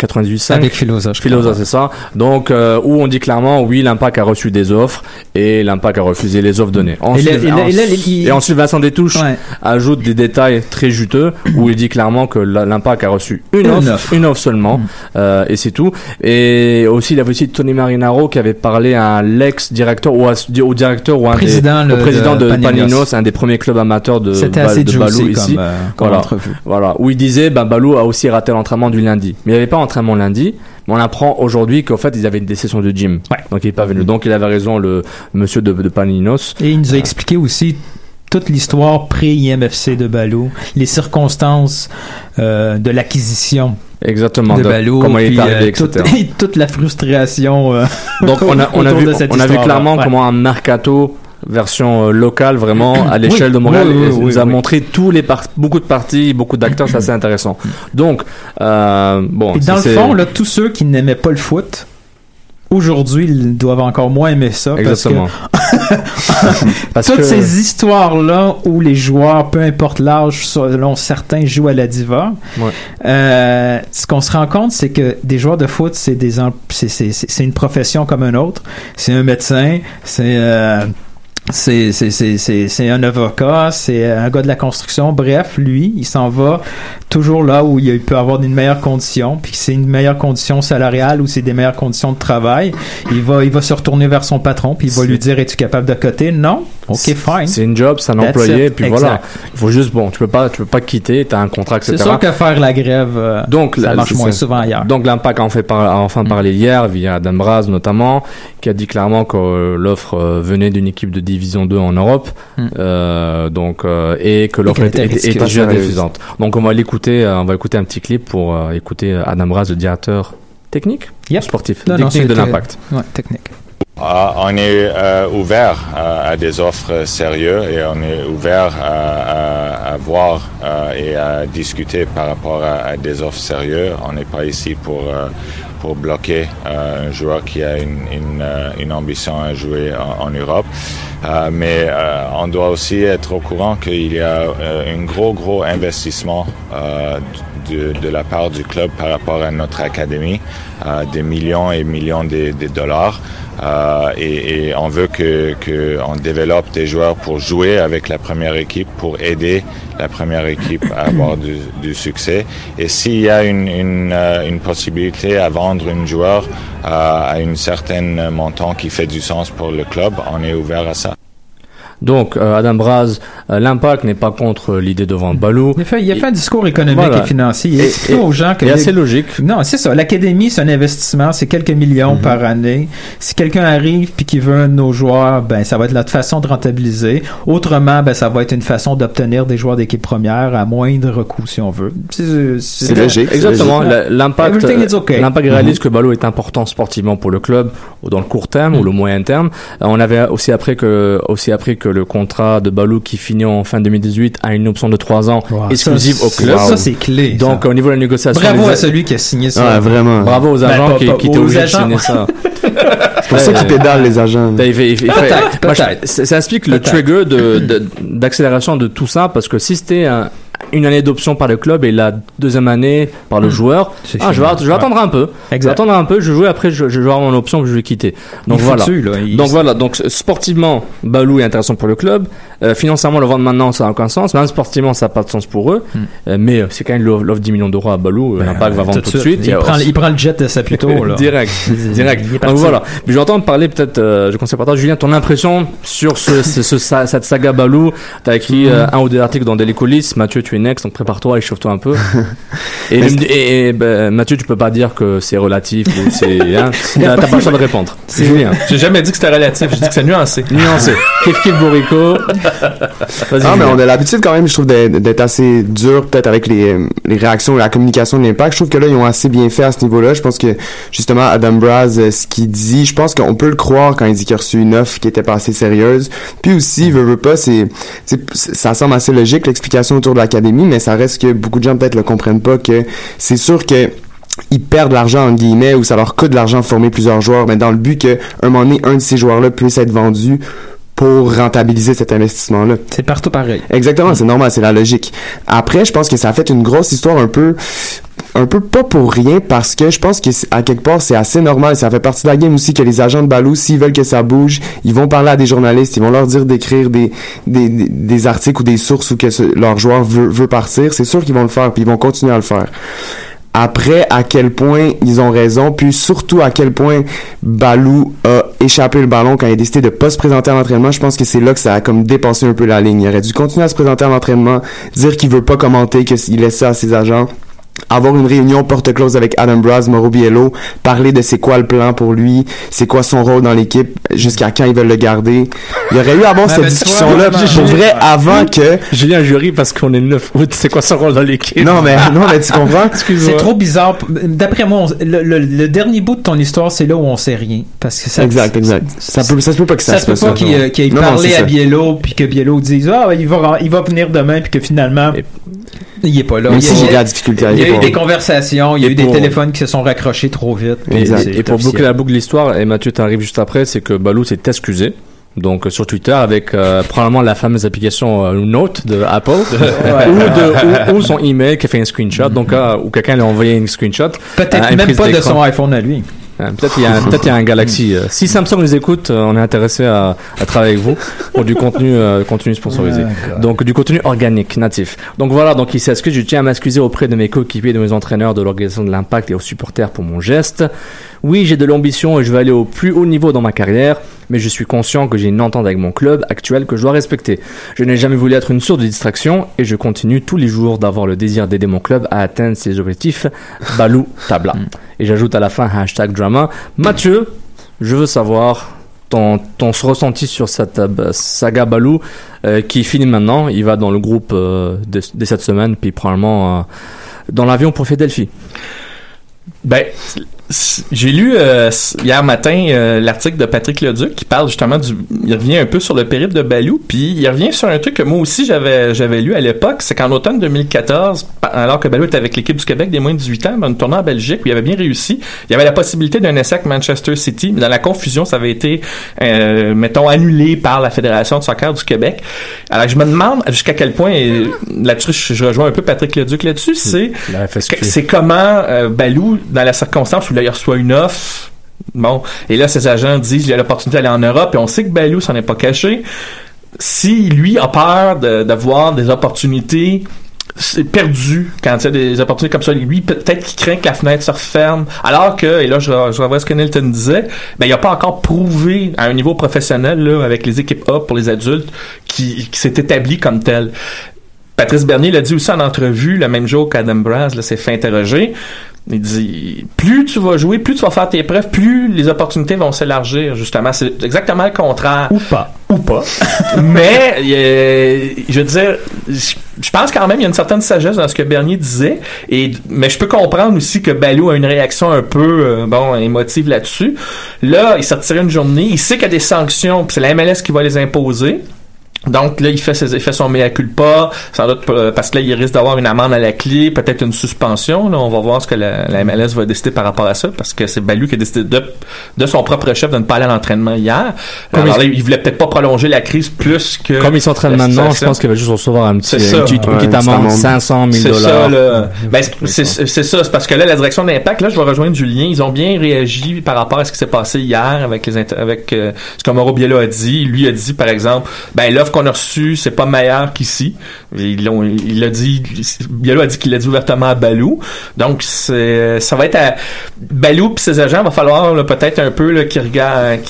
98-5. Avec crois. Filosa, c'est ça. Donc, euh, où on dit clairement, oui, l'Impact a reçu des offres et l'Impact a refusé les offres données. Ensuite, là- et là- et là, ensuite- il- et ensuite, Vincent Détouche Ouais. ajoute des détails très juteux où il dit clairement que l'Impact a reçu une, Une offre, offre. une offre seulement, euh, et c'est tout. Et aussi, il avait aussi Tony Marinaro qui avait parlé à l'ex-directeur ou à- au directeur ou un Président, des, le- au président de de Paninos. Un des premiers clubs amateurs de, C'était assez de Balou comme, ici. euh, comme Voilà. Voilà, où il disait, ben Balou a aussi raté l'entraînement du lundi. Mais il n'y avait pas entraînement lundi, mais on apprend aujourd'hui qu'en fait, ils avaient des sessions de gym. Ouais. Donc il n'est pas venu. Donc il avait raison, le monsieur de, de Paninos. Et il nous a expliqué aussi toute l'histoire pré-IMFC de Balou, les circonstances euh, de l'acquisition Exactement. de de Balou, comment il est arrivé, euh, etc. toute, et toute la frustration. euh, Donc on a, on a autour vu, de cette on a vu clairement Ouais. comment un mercato version euh, locale vraiment à l'échelle Oui, de Montréal oui, oui, nous a montré tous les beaucoup de parties beaucoup d'acteurs c'est assez intéressant donc euh, bon Et dans le fond, là, tous ceux qui n'aimaient pas le foot, aujourd'hui, ils doivent encore moins aimer ça. exactement Parce Parce que toutes que- ces histoires-là où les joueurs, peu importe l'âge, selon certains, jouent à la diva, Ouais. euh, ce qu'on se rend compte, c'est que des joueurs de foot, c'est des c'est c'est- c'est- c'est une profession comme un autre. C'est un médecin, c'est euh, c'est c'est c'est c'est c'est un avocat, c'est un gars de la construction. Bref, lui, il s'en va toujours là où il peut avoir une meilleure condition, puis c'est une meilleure condition salariale ou c'est des meilleures conditions de travail. Il va il va se retourner vers son patron puis il va lui dire es-tu capable de coter? Non. OK, fine. c'est une job c'est un That's employé it. puis Exact. voilà il faut juste bon tu peux pas tu peux pas quitter t'as un contrat etc C'est sûr que faire la grève, euh, Donc, ça marche moins ça. souvent ailleurs. Donc l'impact a enfin, par- a enfin Mm. parlé hier via Adam Braz notamment, qui a dit clairement que euh, l'offre euh, venait d'une équipe de division 2 en Europe, Mm. euh, donc euh, et que l'offre était, était Sérieuse. insuffisante. Donc on va l'écouter, euh, on va écouter un petit clip pour euh, écouter Adam Braz, le directeur technique, Yep. sportif, Non, non, technique de c'était- l'impact. Ouais, technique. Ah, on est euh, ouvert à, à des offres sérieuses et on est ouvert à, à- à voir euh, et à discuter par rapport à, des offres sérieuses. On n'est pas ici pour, euh, pour bloquer euh, un joueur qui a une, une, euh, une ambition à jouer en, Europe. Euh, mais euh, on doit aussi être au courant qu'il y a euh, un gros, gros investissement euh, de, de la part du club par rapport à notre académie, euh, des millions et millions de, de dollars. Euh, et, et on veut que, que on développe des joueurs pour jouer avec la première équipe, pour aider la première équipe à avoir du, du succès. Et s'il y a une, une, euh, une possibilité à vendre un joueur euh, à une certaine montant qui fait du sens pour le club, on est ouvert à ça. Donc euh, Adam Braz, euh, l'impact n'est pas contre l'idée de vendre Balou. Il a fait, il a fait un discours économique Voilà. et financier. Il et- aux gens que Et les- assez logique. Non, c'est ça. L'académie, c'est un investissement, c'est quelques millions Mhm. par année. Si quelqu'un arrive puis qui veut un de nos joueurs, ben ça va être notre façon de rentabiliser. Autrement, ben ça va être une façon d'obtenir des joueurs d'équipe première à moindre coût, si on veut. C'est C'est logique. c'est Exactement. L'impact, Everything is okay. l'impact réalise que Ballot est important sportivement pour le club, ou dans le court terme ou le moyen terme. Euh, on avait aussi appris que, aussi appris que le contrat de Ballot qui finit en fin 2018 a une option de 3 ans Wow, exclusive ça, au club. Ça, c'est clé. Donc ça. au niveau de la négociation, bravo les- à celui qui a signé ça. Ouais, vraiment. bravo aux Ben, agents pas- qui, pas- qui étaient obligés de signer ça. C'est pour ça qu'ils pédalent les agents. Ben, il fait- il fait- il fait- Peut-être, moi, je- peut-être. ça, explique le trigger de, de- d'accélération de tout ça parce que si c'était un- une année d'option par le club et la deuxième année par le joueur, C'est ah, je vais, fini. je vais Ouais. attendre un peu. Je vais Exact. attendre un peu, je vais jouer après, je, je vais avoir mon option, je vais quitter. Donc Il voilà. foutu, là. Il- Donc voilà, donc sportivement, Balou est intéressant pour le club. Euh, financièrement, le vendre maintenant, ça n'a aucun sens. Même sportivement, ça n'a pas de sens pour eux. Hmm. Euh, mais euh, c'est quand même l'offre l'offre 10 millions d'euros à Balou. Ben, L'Impact va vendre tout de suite. Il, prend, il prend le jet de Saputo, direct, direct. Donc voilà. Puis je vais entendre parler peut-être, euh, je conseille partager Julien, ton impression sur ce, ce, ce- sa- cette saga Balou? T'as écrit Mm. un ou deux articles dans Daily Coulisses. Mathieu, tu es next, donc prépare-toi, échauffe-toi un peu. et, et, et, ben, Mathieu, tu peux pas dire que c'est relatif ou c'est, hein, t'as t'as pas le choix de répondre. C'est Julien. J'ai jamais dit que c'était relatif, j'ai dit que c'est nuancé. Nuancé. Kiff Borico. Vas-y. Ah, mais on a l'habitude quand même, je trouve, d'être d'être assez dur, peut-être avec les, les réactions et la communication de l'impact. Je trouve que là, ils ont assez bien fait à ce niveau-là. Je pense que, justement, Adam Braz, euh, ce qu'il dit, je pense qu'on peut le croire quand il dit qu'il a reçu une offre qui était pas assez sérieuse. Puis aussi, veut, veut pas, c'est, c'est- ça semble assez logique, l'explication autour de l'académie, mais ça reste que beaucoup de gens peut-être le comprennent pas que c'est sûr que ils perdent de l'argent en guillemets ou ça leur coûte de l'argent de former plusieurs joueurs mais dans le but que un moment donné un de ces joueurs là puisse être vendu pour rentabiliser cet investissement là C'est partout pareil. Exactement, c'est normal, c'est la logique. Après, je pense que ça a fait une grosse histoire un peu un peu pas pour rien parce que je pense que à quelque part c'est assez normal. Ça fait partie de la game aussi que les agents de Balou, s'ils veulent que ça bouge, ils vont parler à des journalistes, ils vont leur dire d'écrire des, articles ou des sources où que leur joueur veut, partir. C'est sûr qu'ils vont le faire puis ils vont continuer à le faire. Après, à quel point ils ont raison, puis surtout à quel point Balou a échappé le ballon quand il a décidé de pas se présenter à l'entraînement, je pense que c'est là que ça a comme dépassé un peu la ligne. Il aurait dû continuer à se présenter à l'entraînement, dire qu'il veut pas commenter, qu'il laisse ça à ses agents avoir une réunion porte close avec Adam Braz, Mauro Biello, parler de c'est quoi le plan pour lui, c'est quoi son rôle dans l'équipe, jusqu'à quand ils veulent le garder. Il y aurait eu à avoir cette ben, discussion-là pour vrai avant que... Julien jury parce qu'on est le 9 août. C'est quoi son rôle dans l'équipe? Non mais, non mais tu comprends? C'est trop bizarre. D'après moi, on- le, le- le dernier bout de ton histoire, c'est là où on sait rien. Parce que ça, Exact, exact. Ça peut, ça se peut pas que ça, ça se peut pas qu'il euh, qu'il ait Non, non, parlé à ça. Biello puis que Biello dise ah il va il va venir demain puis que finalement il est pas là. Même il y a, si j'ai de la difficulté à il y a eu des conversations, il y a Et eu des pour- téléphones qui se sont raccrochés trop vite. puis Exact. c'est Et pour boucler la boucle de l'histoire, et Mathieu t'arrive juste après, c'est que Balou s'est excusé. Donc euh, sur Twitter avec euh, probablement la fameuse application euh, Note de Apple ou, de, ou, ou son email qui a fait un screenshot donc euh, ou quelqu'un lui a envoyé un screenshot Peut-être euh, même pas de son iPhone à lui. Euh, peut-être il y a un, peut-être il y a un Galaxy euh. si Samsung nous écoute euh, on est intéressé à, à travailler avec vous pour du contenu euh, contenu sponsorisé. Donc du contenu organique natif. Donc voilà donc il s'excuse je tiens à m'excuser auprès de mes coéquipiers de mes entraîneurs de l'organisation de l'impact et aux supporters pour mon geste. Oui j'ai de l'ambition et je vais aller au plus haut niveau dans ma carrière mais je suis conscient que j'ai une entente avec mon club actuel que je dois respecter. Je n'ai jamais voulu être une source de distraction et je continue tous les jours d'avoir le désir d'aider mon club à atteindre ses objectifs. Balou Tabla. Et j'ajoute à la fin hashtag drama. Mathieu je veux savoir ton, ton ressenti sur cette euh, saga Balou euh, qui finit maintenant. Il va dans le groupe euh, de, de cette semaine, puis probablement euh, dans l'avion pour Philadelphie. Ben, j'ai lu euh, hier matin euh, l'article de Patrick Leduc qui parle justement du. Il revient un peu sur le périple de Balou, puis il revient sur un truc que moi aussi j'avais j'avais lu à l'époque, c'est qu'en automne 2014, pa- alors que Balou était avec l'équipe du Québec des moins de 18 ans, dans une tournée en Belgique où il avait bien réussi, il y avait la possibilité d'un essai avec Manchester City, mais dans la confusion, ça avait été, euh, mettons, annulé par la Fédération de soccer du Québec. Alors je me demande jusqu'à quel point, et là-dessus je je rejoins un peu Patrick Leduc là-dessus, c'est C'est comment euh, Balou, dans la circonstance où il reçoit une offre, bon, et là, ses agents disent il y a l'opportunité d'aller en Europe, et on sait que Balou s'en est pas caché. Si lui a peur de, de voir des opportunités c'est perdu quand il y a des opportunités comme ça. Lui, peut-être qu'il craint que la fenêtre se referme. Alors que, et là, je, je revois ce que Nelton disait, ben, il a pas encore prouvé à un niveau professionnel, là, avec les équipes A pour les adultes, qui, s'est établi comme tel. Patrice Bernier l'a dit aussi en entrevue, le même jour qu'Adam Braz là, s'est fait interroger. Il dit plus tu vas jouer, plus tu vas faire tes preuves, plus les opportunités vont s'élargir. Justement, c'est exactement le contraire. Ou pas. Ou pas. Mais euh, je veux dire, je je pense quand même il y a une certaine sagesse dans ce que Bernier disait. Et mais je peux comprendre aussi que Balou a une réaction un peu euh, bon émotive là-dessus. Là, il retiré une journée. Il sait qu'il y a des sanctions. C'est la MLS qui va les imposer. Donc là, il fait, ses, il fait son mea culpa, sans doute euh, parce que là, il risque d'avoir une amende à la clé, peut-être une suspension. Là, on va voir ce que la, la MLS va décider par rapport à ça, parce que c'est Balou qui a décidé de, de son propre chef de ne pas aller à l'entraînement hier. Comme Alors il- là, il voulait peut-être pas prolonger la crise plus que. Comme il s'entraîne la maintenant, je pense qu'il va juste recevoir un petit, C'est ça. une petite, une Ouais, petite une amende, amende. 500 000 C'est ça, dollars. là. Ben, c'est- ça. C'est parce que là, la direction d'impact, là, je vais rejoindre Julien. Ils ont bien réagi par rapport à ce qui s'est passé hier avec les avec euh, ce que Mauro Biello a dit. Lui a dit, par exemple, ben qu'on a reçue, c'est pas meilleur qu'ici. Il a dit, Biello a dit qu'il l'a dit ouvertement à Balou. Donc, ça va être à Balou puis ses agents, va falloir peut-être un peu qu'ils regardent,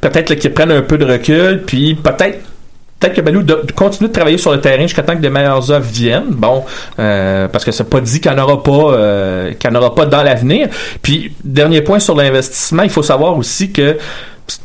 peut-être qu'ils prennent un peu de recul, puis peut-être Peut-être que Balou continue de travailler sur le terrain jusqu'à temps que des meilleures offres viennent. Bon, euh, parce que c'est pas dit qu'il n'y aura pas, euh, qu'il y en aura pas dans l'avenir. Puis dernier point sur l'investissement, il faut savoir aussi que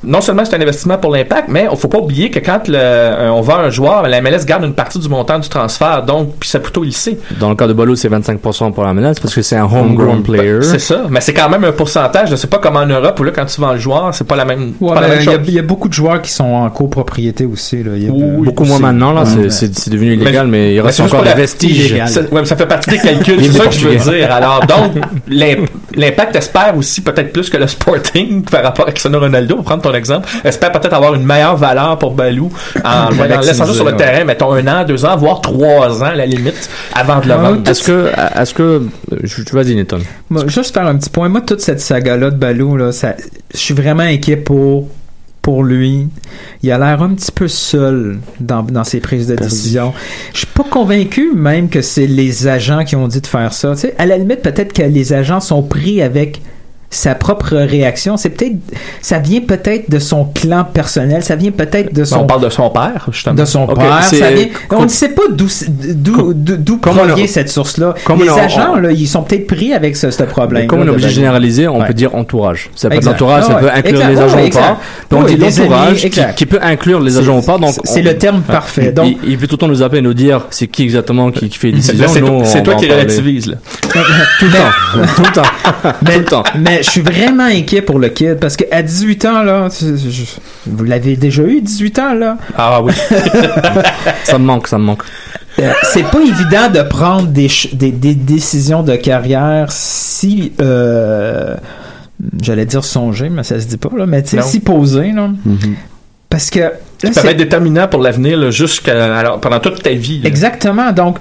non seulement c'est un investissement pour l'impact, mais il faut pas oublier que quand le- euh, on vend un joueur, la MLS garde une partie du montant du transfert, donc puis c'est plutôt lycée. Dans le cas de Balou, c'est 25% pour la menace parce que c'est un homegrown player. C'est ça, mais c'est quand même un pourcentage. Je sais pas comment en Europe où là quand tu vends le joueur, c'est pas la même, Ouais, pas la mais même il y, a- chose. il y a beaucoup de joueurs qui sont en copropriété aussi. Là. Il y a Oui, Beaucoup moins maintenant, là, c'est- Ouais. c'est c'est devenu illégal, mais il reste encore des la- vestiges. Ça, ouais, mais ça fait partie des calculs, c'est ça que je veux dire. Alors, donc, l'im- l'impact espère aussi peut-être plus que le Sporting par rapport à Cristiano Ronaldo. Prendre ton exemple, espère peut-être avoir une meilleure valeur pour Balou en voyant- laissant juste sur le terrain, mettons un an, deux ans, voire trois ans à la limite, avant de le Ouais, vendre. Est-ce que, est-ce que, je, tu vas-y, Nathan. Moi, juste faire un petit point. Moi, toute cette saga-là de Balou, là, ça, je suis vraiment inquiet pour, pour lui. Il a l'air un petit peu seul dans, dans ses prises de décision. Je suis pas convaincu même que c'est les agents qui ont dit de faire ça. Tu sais, à la limite, peut-être que les agents sont pris avec sa propre réaction. C'est peut-être, ça vient peut-être de son clan personnel. Ça vient peut-être de son On parle de son père, justement. de son père. c'est- ça vient- on ne sait pas d'où d'où provient cette source-là. comme Les on agents là, ils sont peut-être pris avec ce, ce problème. Comme on est obligé de généraliser, on peut dire entourage. Ça peut être l'entourage, ça Ah peut inclure Exact. les Ouais, agents ou pas. Puis on dit l'entourage qui, peut inclure les agents ou pas. Donc c'est on- le terme parfait. Il, Donc il peut tout le temps nous appeler et nous dire c'est qui exactement qui, qui fait les Là, décisions. c'est toi, qui parler. relativise, là. Tout le temps. Tout le temps. mais, Je suis vraiment inquiet pour le kid parce qu'à 18 ans là, je- vous l'avez déjà eu 18 ans là? Ah oui. Ça me manque, ça me manque. Euh, c'est pas évident de prendre des, ch- des, des décisions de carrière si euh, j'allais dire songer mais ça se dit pas là mais tu sais Non. si posé là parce que là, Ça peut être déterminant pour l'avenir, là, jusqu'à, alors, pendant toute ta vie. là. Exactement. Donc,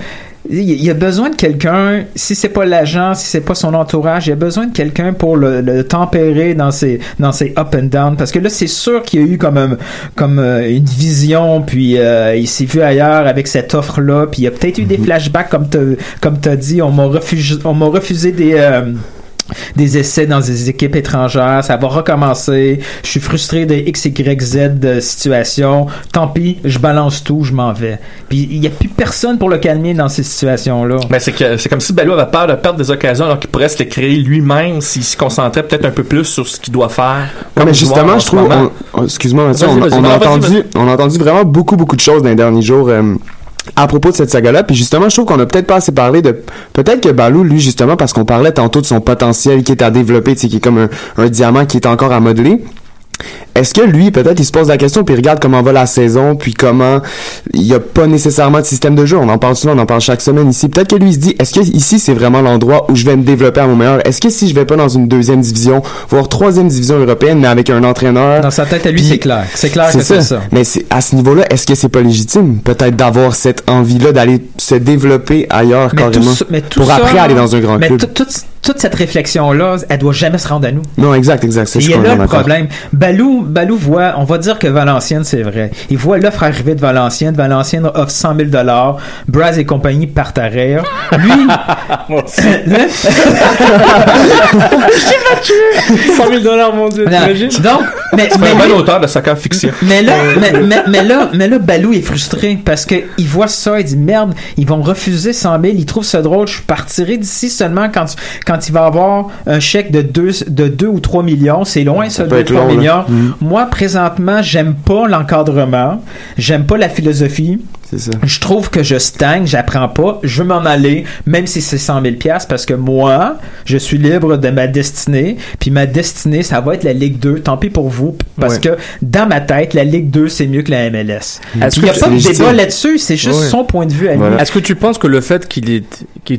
il y a besoin de quelqu'un, si c'est pas l'agent, si c'est pas son entourage, il y a besoin de quelqu'un pour le, le tempérer dans ses, dans ses up and down. Parce que là, c'est sûr qu'il y a eu comme, un- comme euh, une vision, puis euh, il s'est vu ailleurs avec cette offre-là, puis il y a peut-être eu des flashbacks, comme t'as, comme t'as dit, on m'a refusé, on m'a refusé des, euh, des essais dans des équipes étrangères, ça va recommencer. Je suis frustré de X, Y, Z de situation. Tant pis, je balance tout, je m'en vais. Puis il n'y a plus personne pour le calmer dans ces situations-là. Mais c'est que c'est comme si Balou avait peur de perdre des occasions alors qu'il pourrait se les créer lui-même s'il se concentrait peut-être un peu plus sur ce qu'il doit faire. Ouais, mais justement, je trouve, moment. on- on- excuse-moi Mathieu, Vas-y, on, vas-y. on Non, a vas-y, entendu, on a entendu vraiment beaucoup, beaucoup de choses dans les derniers jours. euh, à propos de cette saga-là, puis justement, je trouve qu'on a peut-être pas assez parlé de, peut-être que Balou, lui, justement, parce qu'on parlait tantôt de son potentiel qui est à développer, qui est comme un diamant qui est encore à modeler. Est-ce que lui, peut-être, il se pose la question, puis il regarde comment va la saison, puis comment il n'y a pas nécessairement de système de jeu? On en parle souvent, on en parle chaque semaine ici. Peut-être que lui, il se dit, est-ce que ici, c'est vraiment l'endroit où je vais me développer à mon meilleur? Est-ce que si je vais pas dans une deuxième division, voire troisième division européenne, mais avec un entraîneur, Dans sa tête à lui, c'est clair. C'est clair c'est que c'est ça. ça. Mais à ce niveau-là, est-ce que c'est pas légitime, peut-être d'avoir cette envie-là d'aller se développer ailleurs Mais carrément ça- mais tout pour ça, après aller dans un grand mais club? tout- toute, cette réflexion-là, elle doit jamais se rendre à nous. Non, exact, exact. a là le problème. Balou, Balou voit, on va dire que Valenciennes, c'est vrai. Il voit l'offre arriver de Valenciennes. Valenciennes offre 100 000 dollars. Braz et compagnie partent à rire. Lui, le- 100 000 dollars, mon dieu, Non. t'imagines? donc, mais, C'est mais un bon lui- auteur de soccer fiction. mais là, mais, mais, mais là, mais là, Balou est frustré parce que il voit ça, il dit merde, ils vont refuser 100 000, il trouve ça drôle, je partirai d'ici seulement quand, quand il va avoir un chèque de 2, de 2 ou 3 millions, c'est loin ça, peut 2 ou être 3 long, là. millions. Mhm. Moi, présentement, j'aime pas l'encadrement, j'aime pas la philosophie, ça. je trouve que je stagne, j'apprends pas, je veux m'en aller, même si c'est 100 000 pièces parce que moi, je suis libre de ma destinée, puis ma destinée, ça va être la Ligue 2, tant pis pour vous, parce Ouais. que dans ma tête, la Ligue 2, c'est mieux que la MLS. Est-ce Il n'y a pas de débat là-dessus, c'est juste Ouais. son point de vue à lui. Voilà. Est-ce que tu penses que le fait qu'il est,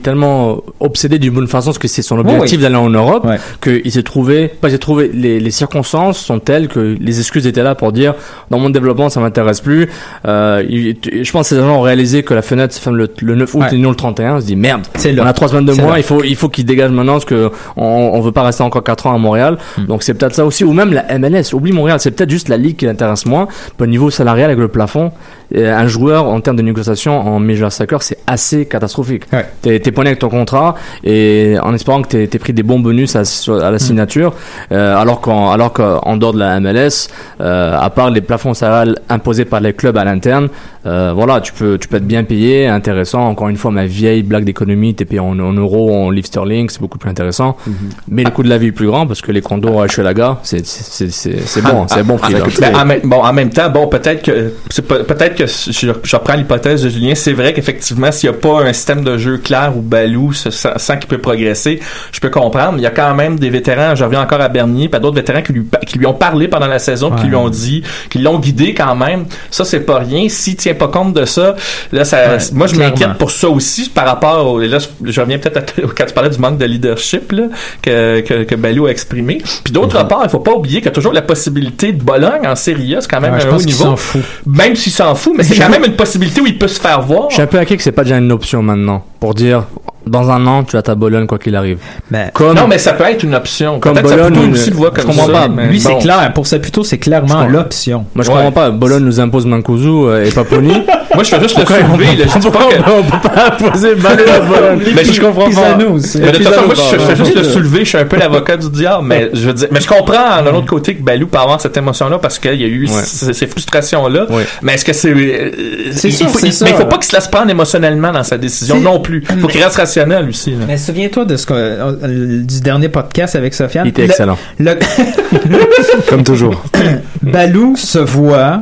tellement obsédé d'une bonne façon, parce que c'est son objectif d'aller en Europe, Ouais. qu'il s'est trouvé, pas j'ai trouvé, les, les circonstances sont telles que les excuses étaient là pour dire, dans mon développement, ça m'intéresse plus. Euh, je pense que ces gens ont réalisé que la fenêtre se ferme le, le 9 août Ouais. et non le 31. On se dit, merde, on a trois semaines de là. il faut, il faut qu'il dégage maintenant parce que on, veut pas rester encore quatre ans à Montréal. Hmm. Donc c'est peut-être ça aussi, ou même la MLS. Oublie Montréal, c'est peut-être juste la ligue qui l'intéresse moins. Au niveau salarial avec le plafond, euh, un joueur en termes de négociation en Major Soccer, c'est assez catastrophique. Ouais. T'es, t'es poigné avec ton contrat et en espérant que t'aies pris des bons bonus à, sur- Hmm. à la signature, euh, alors qu'en, alors qu'en dehors de la MLS, euh, à part les plafonds salariales imposés par les clubs à l'interne, euh, voilà, tu peux, tu peux être bien payé, intéressant. Encore une fois, ma vieille blague d'économie, t'es payé en, en euros, en livre sterling, c'est beaucoup plus intéressant. Mm-hmm. Mais le coût de la vie est plus grand parce que les condos à Hochelaga, c'est, c'est, c'est, c'est bon, c'est bon prix. là. Ben, en, même, bon, en même temps, bon, peut-être que peut-être je, je reprends l'hypothèse de Julien. C'est vrai qu'effectivement, s'il n'y a pas un système de jeu clair ou Balou sent qu'il peut progresser, je peux comprendre. Il y a quand même des vétérans. Je reviens encore à Bernier, pas d'autres vétérans qui lui, qui lui ont parlé pendant la saison, qui lui ont dit, qui l'ont guidé quand même. Ça, c'est pas rien. Tient pas compte de ça, là, ça, Ouais, moi, je m'inquiète pour ça aussi par rapport au, et là, je- reviens peut-être quand tu parlais du manque de leadership, là, que, que, que Balou a exprimé. Puis d'autre Mhm. part, il faut pas oublier qu'il y a toujours la possibilité de Bologne en Série A, c'est quand même Ouais, un haut niveau. s'en fout. Même s'il s'en fout, mais c'est quand même une possibilité où il peut se faire voir. Je suis un peu inquiet que c'est pas déjà une option maintenant. Pour dire, dans un an, tu as ta Bologne quoi qu'il arrive. Ben, Comme, Non, mais ça peut être une option. Comme Bologne, aussi le voit je comme comprends ça. pas. lui, c'est bon. clair. Pour Saputo, c'est clairement l'option. moi je Ouais. comprends pas. Bologne nous impose Mancuso euh, et Paponi. Moi, je fais juste le soulever. là. Je dis pas que... on peut pas imposer Balou à Bologne? Mais je comprends Pisano aussi. Mais de toute façon, moi, je, je fais juste le soulever. Je suis un peu l'avocat du diable, mais je veux dire, mais je comprends d'un autre côté que Balou peut avoir cette émotion-là parce qu'il y a eu ces frustrations-là. Mais est-ce que c'est, euh, C'est c'est mais il faut pas qu'il se laisse prendre émotionnellement dans sa décision C'est- non plus. Il faut qu'il reste rationnel aussi. là. Mais souviens-toi de ce que, euh, du dernier podcast avec Sofiane. Il était Le- excellent. le- Comme toujours. Balou se voit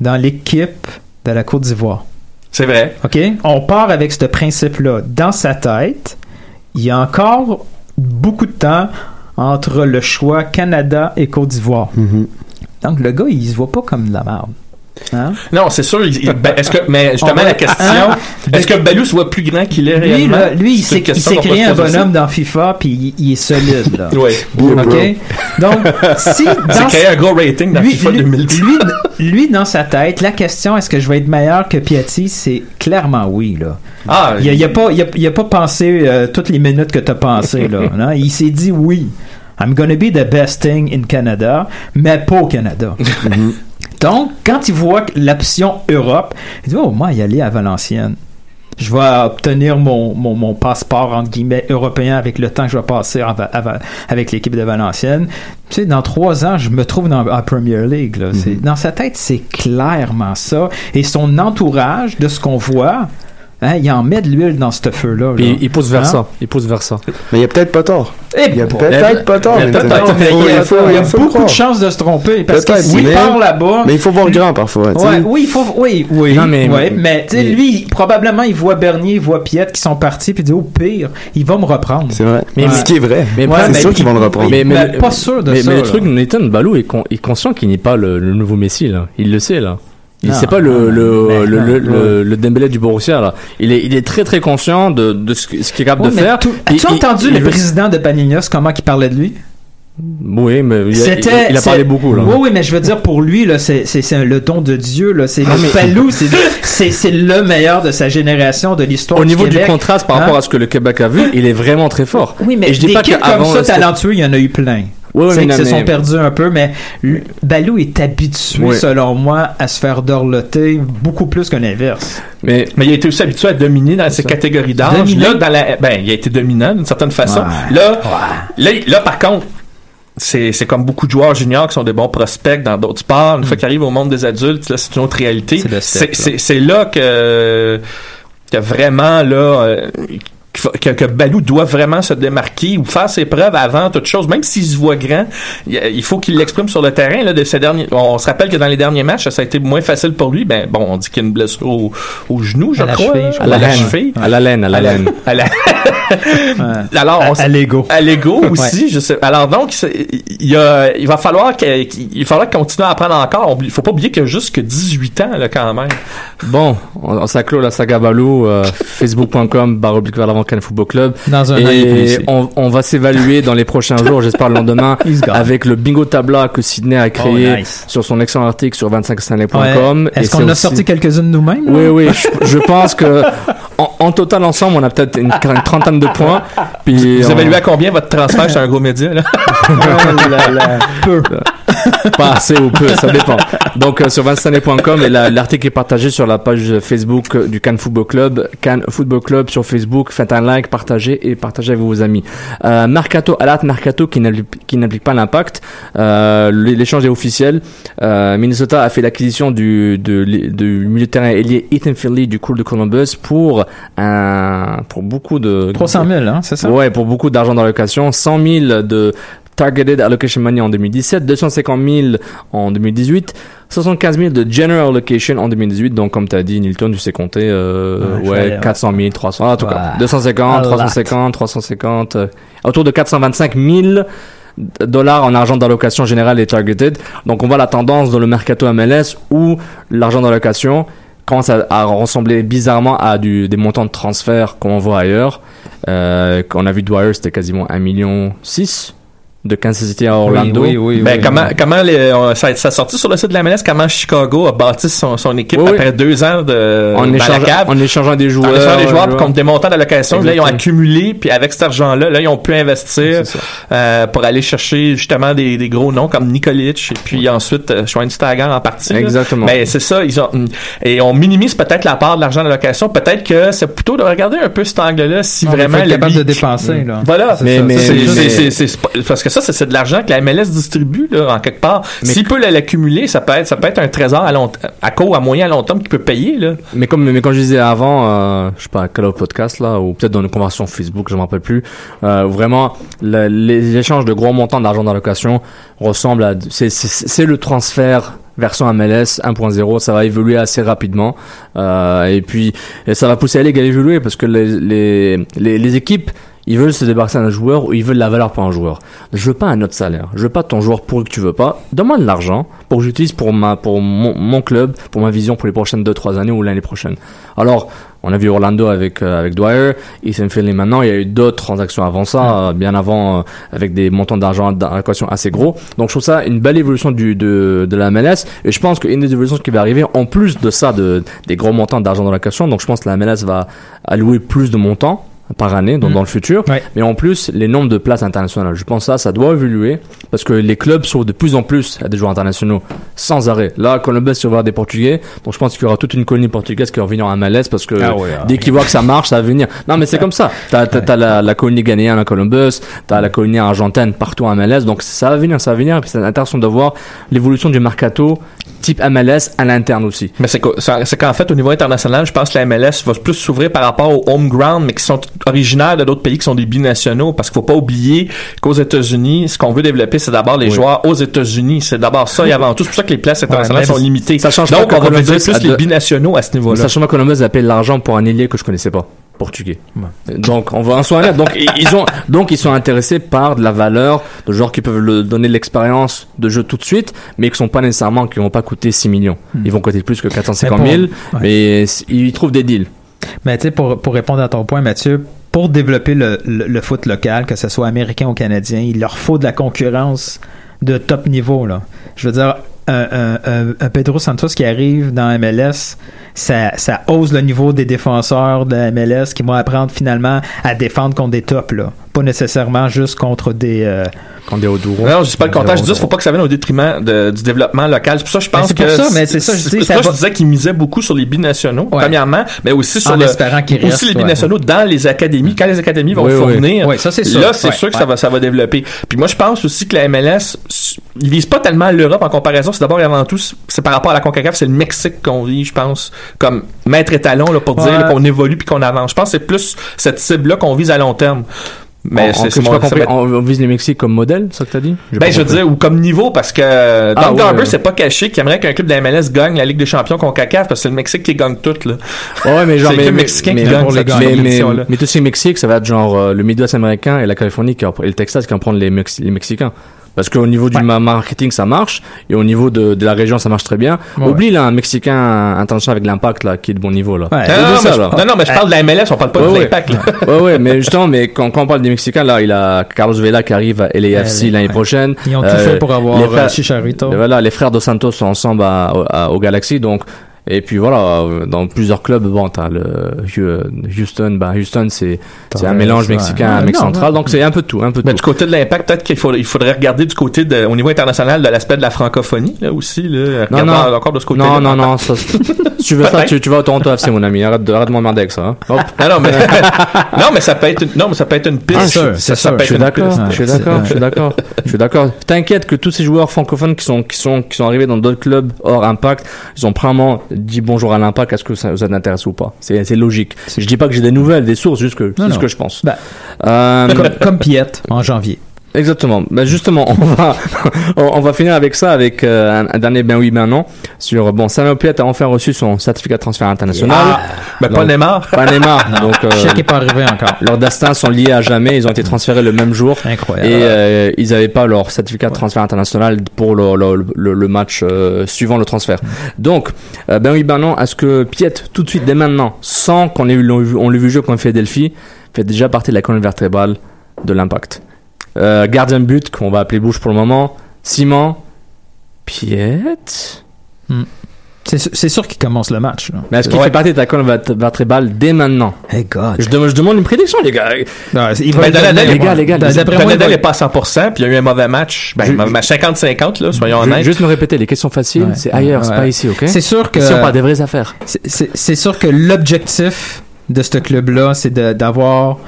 dans l'équipe de la Côte d'Ivoire. C'est vrai. OK? On part avec ce principe-là. Dans sa tête, il y a encore beaucoup de temps entre le choix Canada et Côte d'Ivoire. Mhm. Donc, le gars, il se voit pas comme de la merde. Hein? Non, c'est sûr. il- ben, est-ce que, mais justement, la question, Hein? est-ce que Balou se voit plus grand qu'il est Lui, réellement? là, lui il C'est s'est créé un bonhomme dans FIFA, puis il, il est solide. Là. Ouais. Yeah, bro. OK? Donc, si dans créé un gros rating dans lui, FIFA lui, 2010. lui, lui, dans sa tête, la question est-ce que je vais être meilleur que Piatti, c'est clairement oui. Là. Ah, Il, a, il a pas, il a, il a pas pensé euh, toutes les minutes que tu as pensé. Là, non? Il s'est dit oui. I'm gonna be the best thing in Canada, mais pas au Canada. Donc, quand il voit l'option Europe, il dit Oh, moi, y aller à Valenciennes. Je vais obtenir mon, mon, mon passeport, entre guillemets, européen avec le temps que je vais passer en avec l'équipe de Valenciennes. Tu sais, dans trois ans, je me trouve dans la Premier League. Là. C'est- Dans sa tête, c'est clairement ça. Et son entourage, de ce qu'on voit, hein, il en met de l'huile dans ce feu-là. Puis là. il pousse vers Hein? ça. Il pousse vers ça. Mais il y a peut-être pas tort. Eh, Il y a peut-être pas tort. il y a beaucoup de chances de se tromper parce que s'il mais- part là-bas, Mais il faut voir grand parfois. Ouais, oui, il faut, oui, oui, Non, mais- ouais, mais, lui, probablement, il voit Bernier, il voit Piette qui sont partis, puis il dit, au pire, il va me reprendre. C'est vrai. Mais- ce qui est vrai. Mais Ouais, c'est sûr qu'ils vont le reprendre. Mais, pas sûr de mais, ça. mais le truc, Nathan Balou est, con- est conscient qu'il n'est pas le, nouveau Messi. Il le sait là. C'est pas le le, le, le, Dembélé du Borussia là. Il est il est très très conscient de, de ce, qu'il est capable de faire. As-tu entendu le président de Paninios, comment il parlait de lui? Oui, mais il, a- il, parlé beaucoup là. Oui, oui, mais je veux dire, pour lui, là, c'est, le don de Dieu, là. C'est le Palou, c'est, le meilleur de sa génération, de l'histoire Au niveau du Québec. contraste par Hein? rapport à ce que le Québec a vu, il est vraiment très fort. Oui, mais Et je dis des pas kids comme ça, talentueux, il y en a eu plein. Sais, mais qui se sont mais- perdus un peu, mais Balou est habitué, selon moi, à se faire dorloter beaucoup plus que l'inverse. Mais Mais il a été aussi habitué à dominer dans ces catégories d'âge. Dominer? Là, dans la, ben, il a été dominant d'une certaine façon. Ouais. Là, là, là, par contre, c'est, c'est comme beaucoup de joueurs juniors qui sont des bons prospects dans d'autres sports. Une fois qu'ils arrivent au monde des adultes, là, c'est une autre réalité. C'est c'est là que, que vraiment, là, euh, que, que Balou doit vraiment se démarquer ou faire ses preuves avant toute chose, même s'il se voit grand, il faut qu'il l'exprime sur le terrain. Là, de ces derniers, on se rappelle que dans les derniers matchs, ça a été moins facile pour lui. Ben bon, on dit qu'il a une blessure au, au genou, je À la crois, cheville, je hein, crois. à la, laine. cheville. à la laine, à la la- laine. à la-. Alors, on à, l'ego. à l'ego aussi, je sais. Alors donc, il, y a, il va falloir qu'il il va falloir continuer à apprendre encore. Il faut pas oublier qu'il a juste que 18 ans là, quand même. Bon, on, on s'acclôt la saga Balou, euh, facebook.com, barre oblique l'avant Cannes Football Club. Dans un Et on, on va s'évaluer dans les prochains jours, j'espère le lendemain, avec le bingo tabla que Sydney a créé Oh, nice. sur son excellent article sur 25stanley.com. Ouais. Et Est-ce qu'on a aussi- sorti quelques-unes nous-mêmes? Oui, oui, je, je pense que en, en total ensemble, on a peut-être une, une trentaine de points. Puis Vous on- évaluez à combien votre transfert chez un gros média là? Oh là là. Peu. Pas assez ou peu, ça dépend. Donc euh, sur vincennet.com et la- l'article est partagé sur la page Facebook euh, du Cannes Football Club, Cannes Football Club sur Facebook. Faites un like, partagez et partagez avec vos amis. Euh, Mercato, alerte Mercato qui n'applique pas l'impact. Euh, L'échange est officiel. Minnesota a fait l'acquisition du, milieu de terrain ailier Ethan Philly du Cool de Columbus pour un pour beaucoup de 300 000, hein, c'est ça? Ouais, pour beaucoup d'argent d'allocation. 100 000 de Targeted Allocation Money en 2017, 250 000 en 2018, 75 000 de General Allocation en 2018. Donc, comme tu as dit, Nilton, tu sais compter, euh, Ouais, je ouais, vais- 400 000, 300, en tout cas, Ouais. 250, A lot. 350, 350, euh, autour de 425 000 dollars en argent d'allocation générale et targeted. Donc, on voit la tendance dans le mercato MLS où l'argent d'allocation commence à, à ressembler bizarrement à du, des montants de transfert qu'on voit ailleurs. Euh, on a vu Dwyer, c'était quasiment 1,6 million de Kansas City à Orlando. Oui, oui, oui. Ben, comment, comment les, on- ça, ça a sorti sur le site de la MLS? Comment Chicago a bâti son, son équipe après deux ans de, en, dans la échangeant, cave? en échangeant des joueurs. en échangeant des joueurs ouais, contre des montants d'allocation. Là, ils ont accumulé, puis avec cet argent-là, là, ils ont pu investir euh, pour aller chercher justement des, des gros noms comme Nikolic et puis ensuite euh, Schweinsteiger en partie. là. Exactement. Mais c'est ça, ils ont et on minimise peut-être la part de l'argent d'allocation. Peut-être que c'est plutôt de regarder un peu cet angle-là si Non, mais vraiment le capable de dépenser, là. Voilà, C'est Mais- mais- c'est parce que ça, c'est, de l'argent que la MLS distribue, là, en quelque part. S'il peut l'accumuler, ça peut être, ça peut être un trésor à long, à court, à moyen, à long terme qu'il peut payer, là. Mais comme, mais comme je disais avant, euh, je sais pas, quel autre podcast là, ou peut-être dans une conversation Facebook, je m'en rappelle plus, euh, vraiment, le- les échanges de gros montants d'argent d'allocation ressemblent à, c'est, le transfert version MLS 1.0, ça va évoluer assez rapidement, euh, et puis, et ça va pousser la ligue à évoluer parce que les, les, les, les équipes, ils veulent se débarrasser d'un joueur ou ils veulent la valeur pour un joueur. Je veux pas un autre salaire. Je veux pas ton joueur pour que tu veux pas. Donne-moi de l'argent pour que j'utilise pour ma, pour mon, mon club, pour ma vision pour les prochaines 2-3 années ou l'année prochaine. Alors, on a vu Orlando avec, euh, avec Dwyer, Ethan Finley maintenant, il y a eu d'autres transactions avant ça, euh, bien avant, euh, avec des montants d'argent d'allocation assez gros. Donc je trouve ça une belle évolution du, de, de la MLS, et je pense qu'une des évolutions qui va arriver, en plus de ça, de, des gros montants d'argent d'allocation, donc je pense que la MLS va allouer plus de montants par année donc Mhm. dans le futur. Ouais. mais en plus les nombres de places internationales. Je pense que ça ça doit évoluer parce que les clubs s'ouvrent de plus en plus à des joueurs internationaux sans arrêt. Là Columbus il va avoir des portugais. Donc je pense qu'il y aura toute une colonie portugaise qui va venir en MLS parce que Ah ouais, ah dès qu'ils voient que ça marche ça va venir. Non mais c'est comme ça. T'as t'as, t'as la, la colonie ghanéenne à Columbus t'as la colonie argentine partout en MLS. Donc ça va venir ça va venir. Et puis c'est intéressant de voir l'évolution du mercato type MLS à l'interne aussi. Mais c'est c'est qu'en fait, au niveau international, je pense que la MLS va plus s'ouvrir par rapport aux home ground, mais qui sont originaires de d'autres pays qui sont des binationaux. Parce qu'il faut pas oublier qu'aux États-Unis, ce qu'on veut développer, c'est d'abord les Oui. joueurs aux États-Unis. C'est d'abord ça et avant tout. C'est pour ça que les places internationales Ouais, sont limitées. ça change Donc, on va plus les binationaux à ce niveau-là. Sachant que Columbus appelle l'argent pour un ailier que je connaissais pas, portugais. Donc on va en honnête. Donc ils ont donc ils sont intéressés par de la valeur de joueurs qui peuvent le, donner de l'expérience de jeu tout de suite, mais qui sont pas nécessairement qui vont pas coûter 6 millions. Ils vont coûter plus que 450 000, Mais ils trouvent des deals. Mais tu sais, pour, répondre à ton point, Mathieu, pour développer le, foot local, que ce soit américain ou canadien, il leur faut de la concurrence de top niveau. Je veux dire, un, Pedro Santos qui arrive dans MLS, ça, ça hausse le niveau des défenseurs de MLS qui vont apprendre finalement à défendre contre des tops. Pas nécessairement juste contre des... euh, Quand des Oduro. Non, je dis pas le contraire. Je dis, il faut pas que ça vienne au détriment de- du développement local. C'est pour ça que je pense c'est que. pour ça, mais c'est ça, je dis, c'est ça va- je disais qu'ils misaient beaucoup sur les binationaux, Ouais. premièrement, mais aussi sur En le, espérant qu'ils aussi les ouais. binationaux dans les académies. Quand les académies vont Oui, oui. fournir. Ouais, ça, c'est sûr. Là, c'est Ouais, sûr que ouais. ça va, ça va développer. Puis moi, je pense aussi que la MLS, ils visent pas tellement l'Europe en comparaison. C'est d'abord et avant tout, c'est par rapport à la CONCACAF, c'est le Mexique qu'on vit, je pense, comme maître étalon, là, pour dire Ouais. là, qu'on évolue puis qu'on avance. Je pense que c'est plus cette cible-là qu'on vise à long terme. Mais j'ai c'est pas compris. être- On, on vise les Mexiques comme modèle, ça que t'as dit? Ben, je veux dire, ou comme niveau, parce que euh, Don Ah, Garber, ouais. c'est pas caché qu'il aimerait qu'un club de la MLS gagne la Ligue des champions CONCACAF, parce que c'est le Mexique qui gagne tout, là. Ouais, mais genre, C'est mais, les mais, Mexicains mais, qui pour cette les gars, mais, mais, mais tout ce qui est Mexique, ça va être genre euh, le Midwest américain et la Californie qui va- et le Texas qui vont prendre les, Mex- les Mexicains. Parce qu'au niveau du Ouais. marketing, ça marche, et au niveau de, de la région, ça marche très bien. Ouais. Oublie là un Mexicain international avec l'impact là, qui est de bon niveau là. Ouais. Non, non, non, ça, mais je, là. non, non, mais je parle de la MLS, on parle pas Ouais, de l'impact, là. ouais, ouais, mais justement, mais quand, quand on parle des Mexicains, là, il a Carlos Vela qui arrive à LAFC Ouais, l'année ouais. prochaine. Ils ont tout Euh, fait pour avoir les euh, frères- Chicharito. Et Voilà, les frères Dos Santos sont ensemble à, à- au Galaxy, donc et puis voilà, dans plusieurs clubs, bon, t'as le Houston, bah Houston c'est c'est un mélange ouais. mexicain, Ouais, mec central, donc c'est un peu de tout, un peu de Mais tout. du côté de l'impact, peut-être qu'il faut, il faudrait regarder du côté de, au niveau international de l'aspect de la francophonie, là, aussi, là. Non, non. encore de ce côté-là. Non, non, non, ça, si tu veux ça, tu, tu vas au Toronto FC, mon ami. Arrête de, arrête de m'emmerder avec ça. hein. Hop. Non, non, mais, non, mais ça peut être une, non, mais ça peut être une piste. Ah, sûr, Ça- peut Je être une piste. je suis d'accord, je suis d'accord, je suis d'accord. T'inquiète que tous ces joueurs francophones qui sont, qui sont, qui sont arrivés dans d'autres clubs hors impact, ils ont probablement dit bonjour à l'impact, est-ce que ça vous intéresse ou pas? C'est, logique. Je dis pas que j'ai des nouvelles, des sources, juste que, c'est ce que je pense. Ben, Euh, comme, comme Piette en janvier. Exactement. Ben justement, on va on va finir avec ça avec euh, un, un dernier ben oui ben non sur bon Samuel Piet a enfin reçu son certificat de transfert international. Ah, ben pas Neymar. Pas Neymar. donc euh, chèque est pas arrivé encore. leurs destins sont liés à jamais. Ils ont été transférés le même jour. Incroyable. Et euh, ils n'avaient pas leur certificat de transfert international pour le, le, le- le match euh, suivant le transfert. Donc, euh, ben oui, ben non, est-ce que Piet, tout de suite, dès maintenant, sans qu'on ait eu, on l'ait vu jouer contre Philadelphie, fait déjà partie de la colonne vertébrale de l'impact? Euh, Gardien de but, qu'on va appeler Bouche pour le moment, Simon, Piet. C'est su- c'est sûr qu'il commence le match. Là. Mais est-ce qu'il Ouais. fait partie de la colonne vert- vertébrale dès maintenant? Hey God. je, demande- je demande une prédiction, les gars. Non, il va Ben, donné, les gars, les gars, les- D'après moi, il est pas à 100%, puis il y a eu un mauvais match. Ben, Je- un match 50-50, là, soyons honnêtes. Juste me répéter, les questions faciles, Ouais. c'est ailleurs, c'est Ouais. pas ici, ok? C'est sûr que Si on parle des vraies affaires. c'est- c'est c'est sûr que l'objectif de ce club-là, c'est d'avoir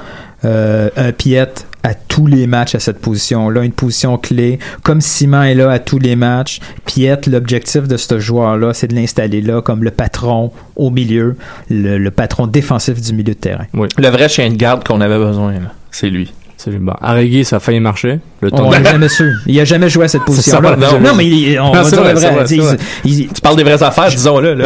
euh, un Piet à tous les matchs à cette position-là, une position clé. Comme Simon est là à tous les matchs, Piet, l'objectif de ce joueur-là, c'est de l'installer là comme le patron au milieu, le, patron défensif du milieu de terrain. Le vrai chien de garde qu'on avait besoin, c'est lui. Arregui, ça a failli marcher. Le temps On l'a jamais su. Il a jamais joué à cette C'est ça, position-là. non, Non, mais il- on Non, va c'est dire vrai, le c'est vrai. vrai, c'est Il- vrai. il- Tu parles des vraies affaires, disons-le. mais,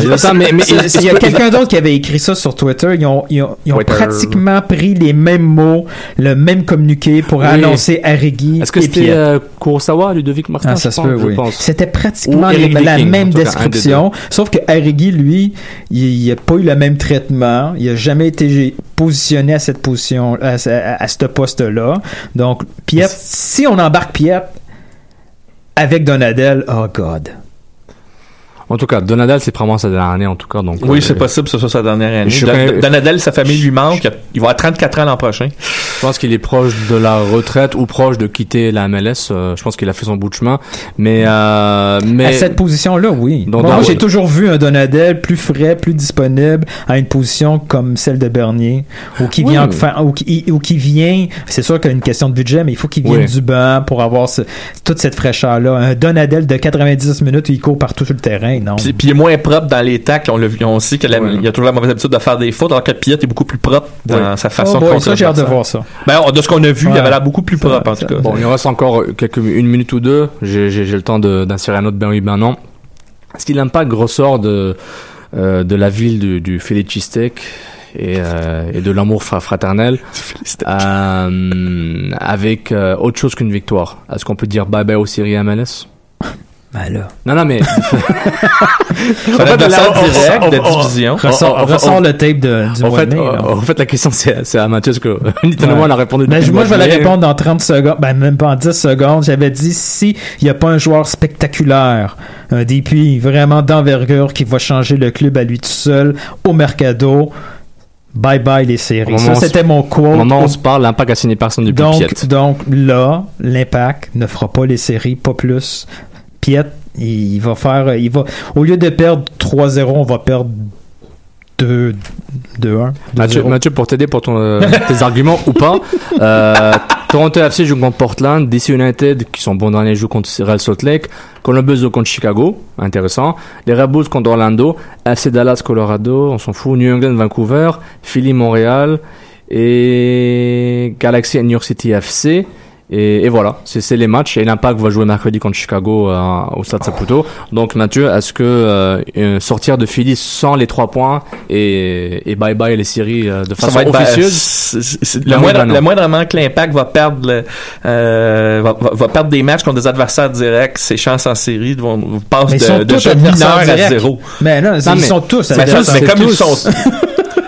mais, Il y a quelqu'un d'autre qui avait écrit ça sur Twitter. Ils ont, ils ont, ils ont Twitter. pratiquement pris les mêmes mots, le même communiqué pour Oui. annoncer Arigui Est-ce que c'était euh, Kurosawa, Ludovic Martin Ah, ça se peut, oui. C'était pratiquement les- la même cas, description, sauf que Arigui, lui, il n'a pas eu le même traitement. Il n'a jamais été positionné à cette position, à ce poste-là. Donc, Piet, si on embarque Piet avec Donadel, oh God. En tout cas, Donadel, c'est probablement sa dernière année, en tout cas. Donc, Oui, euh, c'est possible que ce soit sa dernière année. Don- Donadel, sa famille lui manque. Il va avoir 34 ans l'an prochain. Je pense qu'il est proche de la retraite ou proche de quitter la MLS. euh, je pense qu'il a fait son bout de chemin. Mais, euh, mais À cette position-là, oui. Donc, moi, j'ai toujours vu un Donadel plus frais, plus disponible à une position comme celle de Bernier, ou qui vient, ou qui, ou qui vient. C'est sûr qu'il y a une question de budget, mais il faut qu'il vienne Oui. du banc pour avoir ce- toute cette fraîcheur-là. Un Donadel de 90 minutes, où il court partout sur le terrain, non. Puis, puis il est moins propre dans les tacles. On, l'a vu, on sait qu'il Ouais. il a toujours la mauvaise habitude de faire des fautes, alors que Piet est beaucoup plus propre dans sa façon Oh de boy, ça, j'ai hâte de voir ça. Ben, on- de ce qu'on a vu, il Ouais. avait l'air beaucoup plus Ça, propre, en ça- tout cas. Bon, il nous reste encore quelques une minute ou deux. J'ai j'ai- j'ai le temps de- d'insérer un autre ben oui, ben non. Est-ce qu'il l'impact ressort de euh, de la ville du, du et, euh, et de l'amour fra- fraternel euh, avec euh, autre chose qu'une victoire? Est-ce qu'on peut dire bye bye aux séries MLS Ben là. Non, non, mais adversaire là, on- direct de on- division. Ressort, le tape de, du en mois fait, de mai. en fait, la question c'est à Mathieu que Nintendo Ouais. on a répondu. Ben, moi, je vais la de répondre dans 30 secondes. Ben, même pas en 10 secondes. J'avais dit si il n'y a pas un joueur spectaculaire, un DP vraiment d'envergure qui va changer le club à lui tout seul au mercado, bye bye les séries. Ça, c'était mon quote. Au moment où on se parle, l'impact a signé personne depuis donc, donc là, l'impact ne fera pas les séries, pas plus. Piet, il va faire, il va, au lieu de perdre 3-0, on va perdre 2 2-1. Mathieu, 2-0. Mathieu, pour t'aider pour ton, euh, tes arguments ou pas, euh, Toronto FC joue contre Portland, DC United qui sont bons derniers jouent contre Real Salt Lake, Columbus joue contre Chicago, intéressant, les Red Bulls contre Orlando, FC Dallas Colorado, on s'en fout, New England Vancouver, Philly Montréal et Galaxy New York City FC. Et, et voilà, c'est c'est les matchs. Et l'Impact va jouer mercredi contre Chicago euh, au Stade Saputo. Donc Mathieu, est-ce que euh, euh, sortir de Philly sans les trois points et, et bye bye les séries euh, de Ça façon va être officieuse? c'est- c'est- Ben le, moindre, le moindrement que l'impact va perdre le- euh, va, va- va perdre des matchs contre des adversaires directs, ses chances en série vont passent ils sont de, de mineur à directs. zéro. Mais non, Non, ils mais- sont tous Mais, adversaires. mais c'est comme ils tous. sont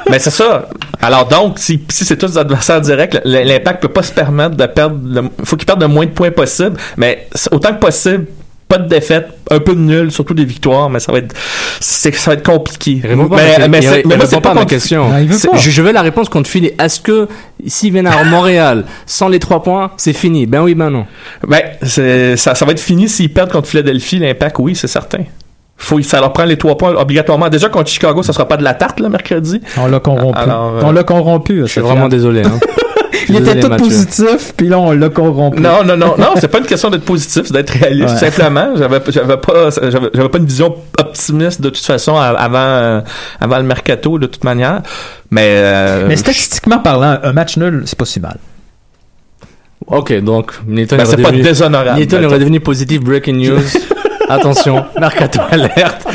mais c'est ça. Alors donc, si, si c'est tous des adversaires directs, l'impact peut pas se permettre de perdre. Il faut qu'il perde le moins de points possible. Mais autant que possible, pas de défaite, un peu de nul, surtout des victoires, mais ça va être, c'est, ça va être compliqué. Mais, ma- mais il mais il moi, répond c'est pas ma question. Non, il veut C'est- pas. Je, je veux la réponse contre Philly. Est-ce que s'ils viennent à Montréal sans les trois points, c'est fini? Ben oui, ben non. Ben, ça, ça va être fini s'ils perdent contre Philadelphie, l'impact, oui, c'est certain. Faut, ça leur prend les trois points obligatoirement. Déjà contre Chicago, ça sera pas de la tarte, là, mercredi. On l'a corrompu. Alors, euh, on l'a corrompu. Je suis vraiment désolé. Hein. Il était tout Mathieu. positif, puis là, on l'a corrompu. Non, non, non, non, c'est pas une question d'être positif, c'est d'être réaliste. Ouais. Simplement, j'avais, j'avais pas, j'avais, j'avais pas une vision optimiste de toute façon avant, euh, avant le mercato de toute manière. Mais, euh, Mais statistiquement parlant, un match nul, c'est pas si mal. Ok, donc Newton Ben, c'est pas déshonorable. Newton mettons. redevenu positive breaking news. Attention, Mercato alerte.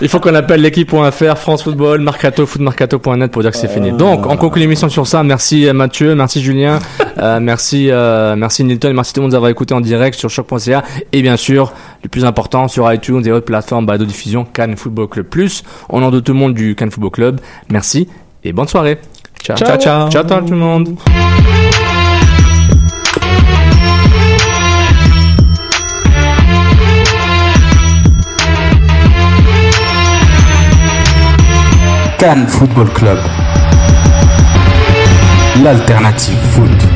Il faut qu'on appelle l'équipe.fr, France Football, Mercato, footmercato.net pour dire que c'est fini. Donc, on conclut l'émission sur ça. Merci euh, Mathieu, merci Julien, euh, merci, euh, merci Newton, merci tout le monde d'avoir écouté en direct sur choc.ca et bien sûr, le plus important, sur iTunes et autres plateformes balado diffusion Cannes Football Club Plus. Au nom de tout le monde du Cannes Football Club, merci et bonne soirée. Ciao, Ciao, ciao. ciao, ciao tout le monde. Cannes Football Club. L'alternative foot.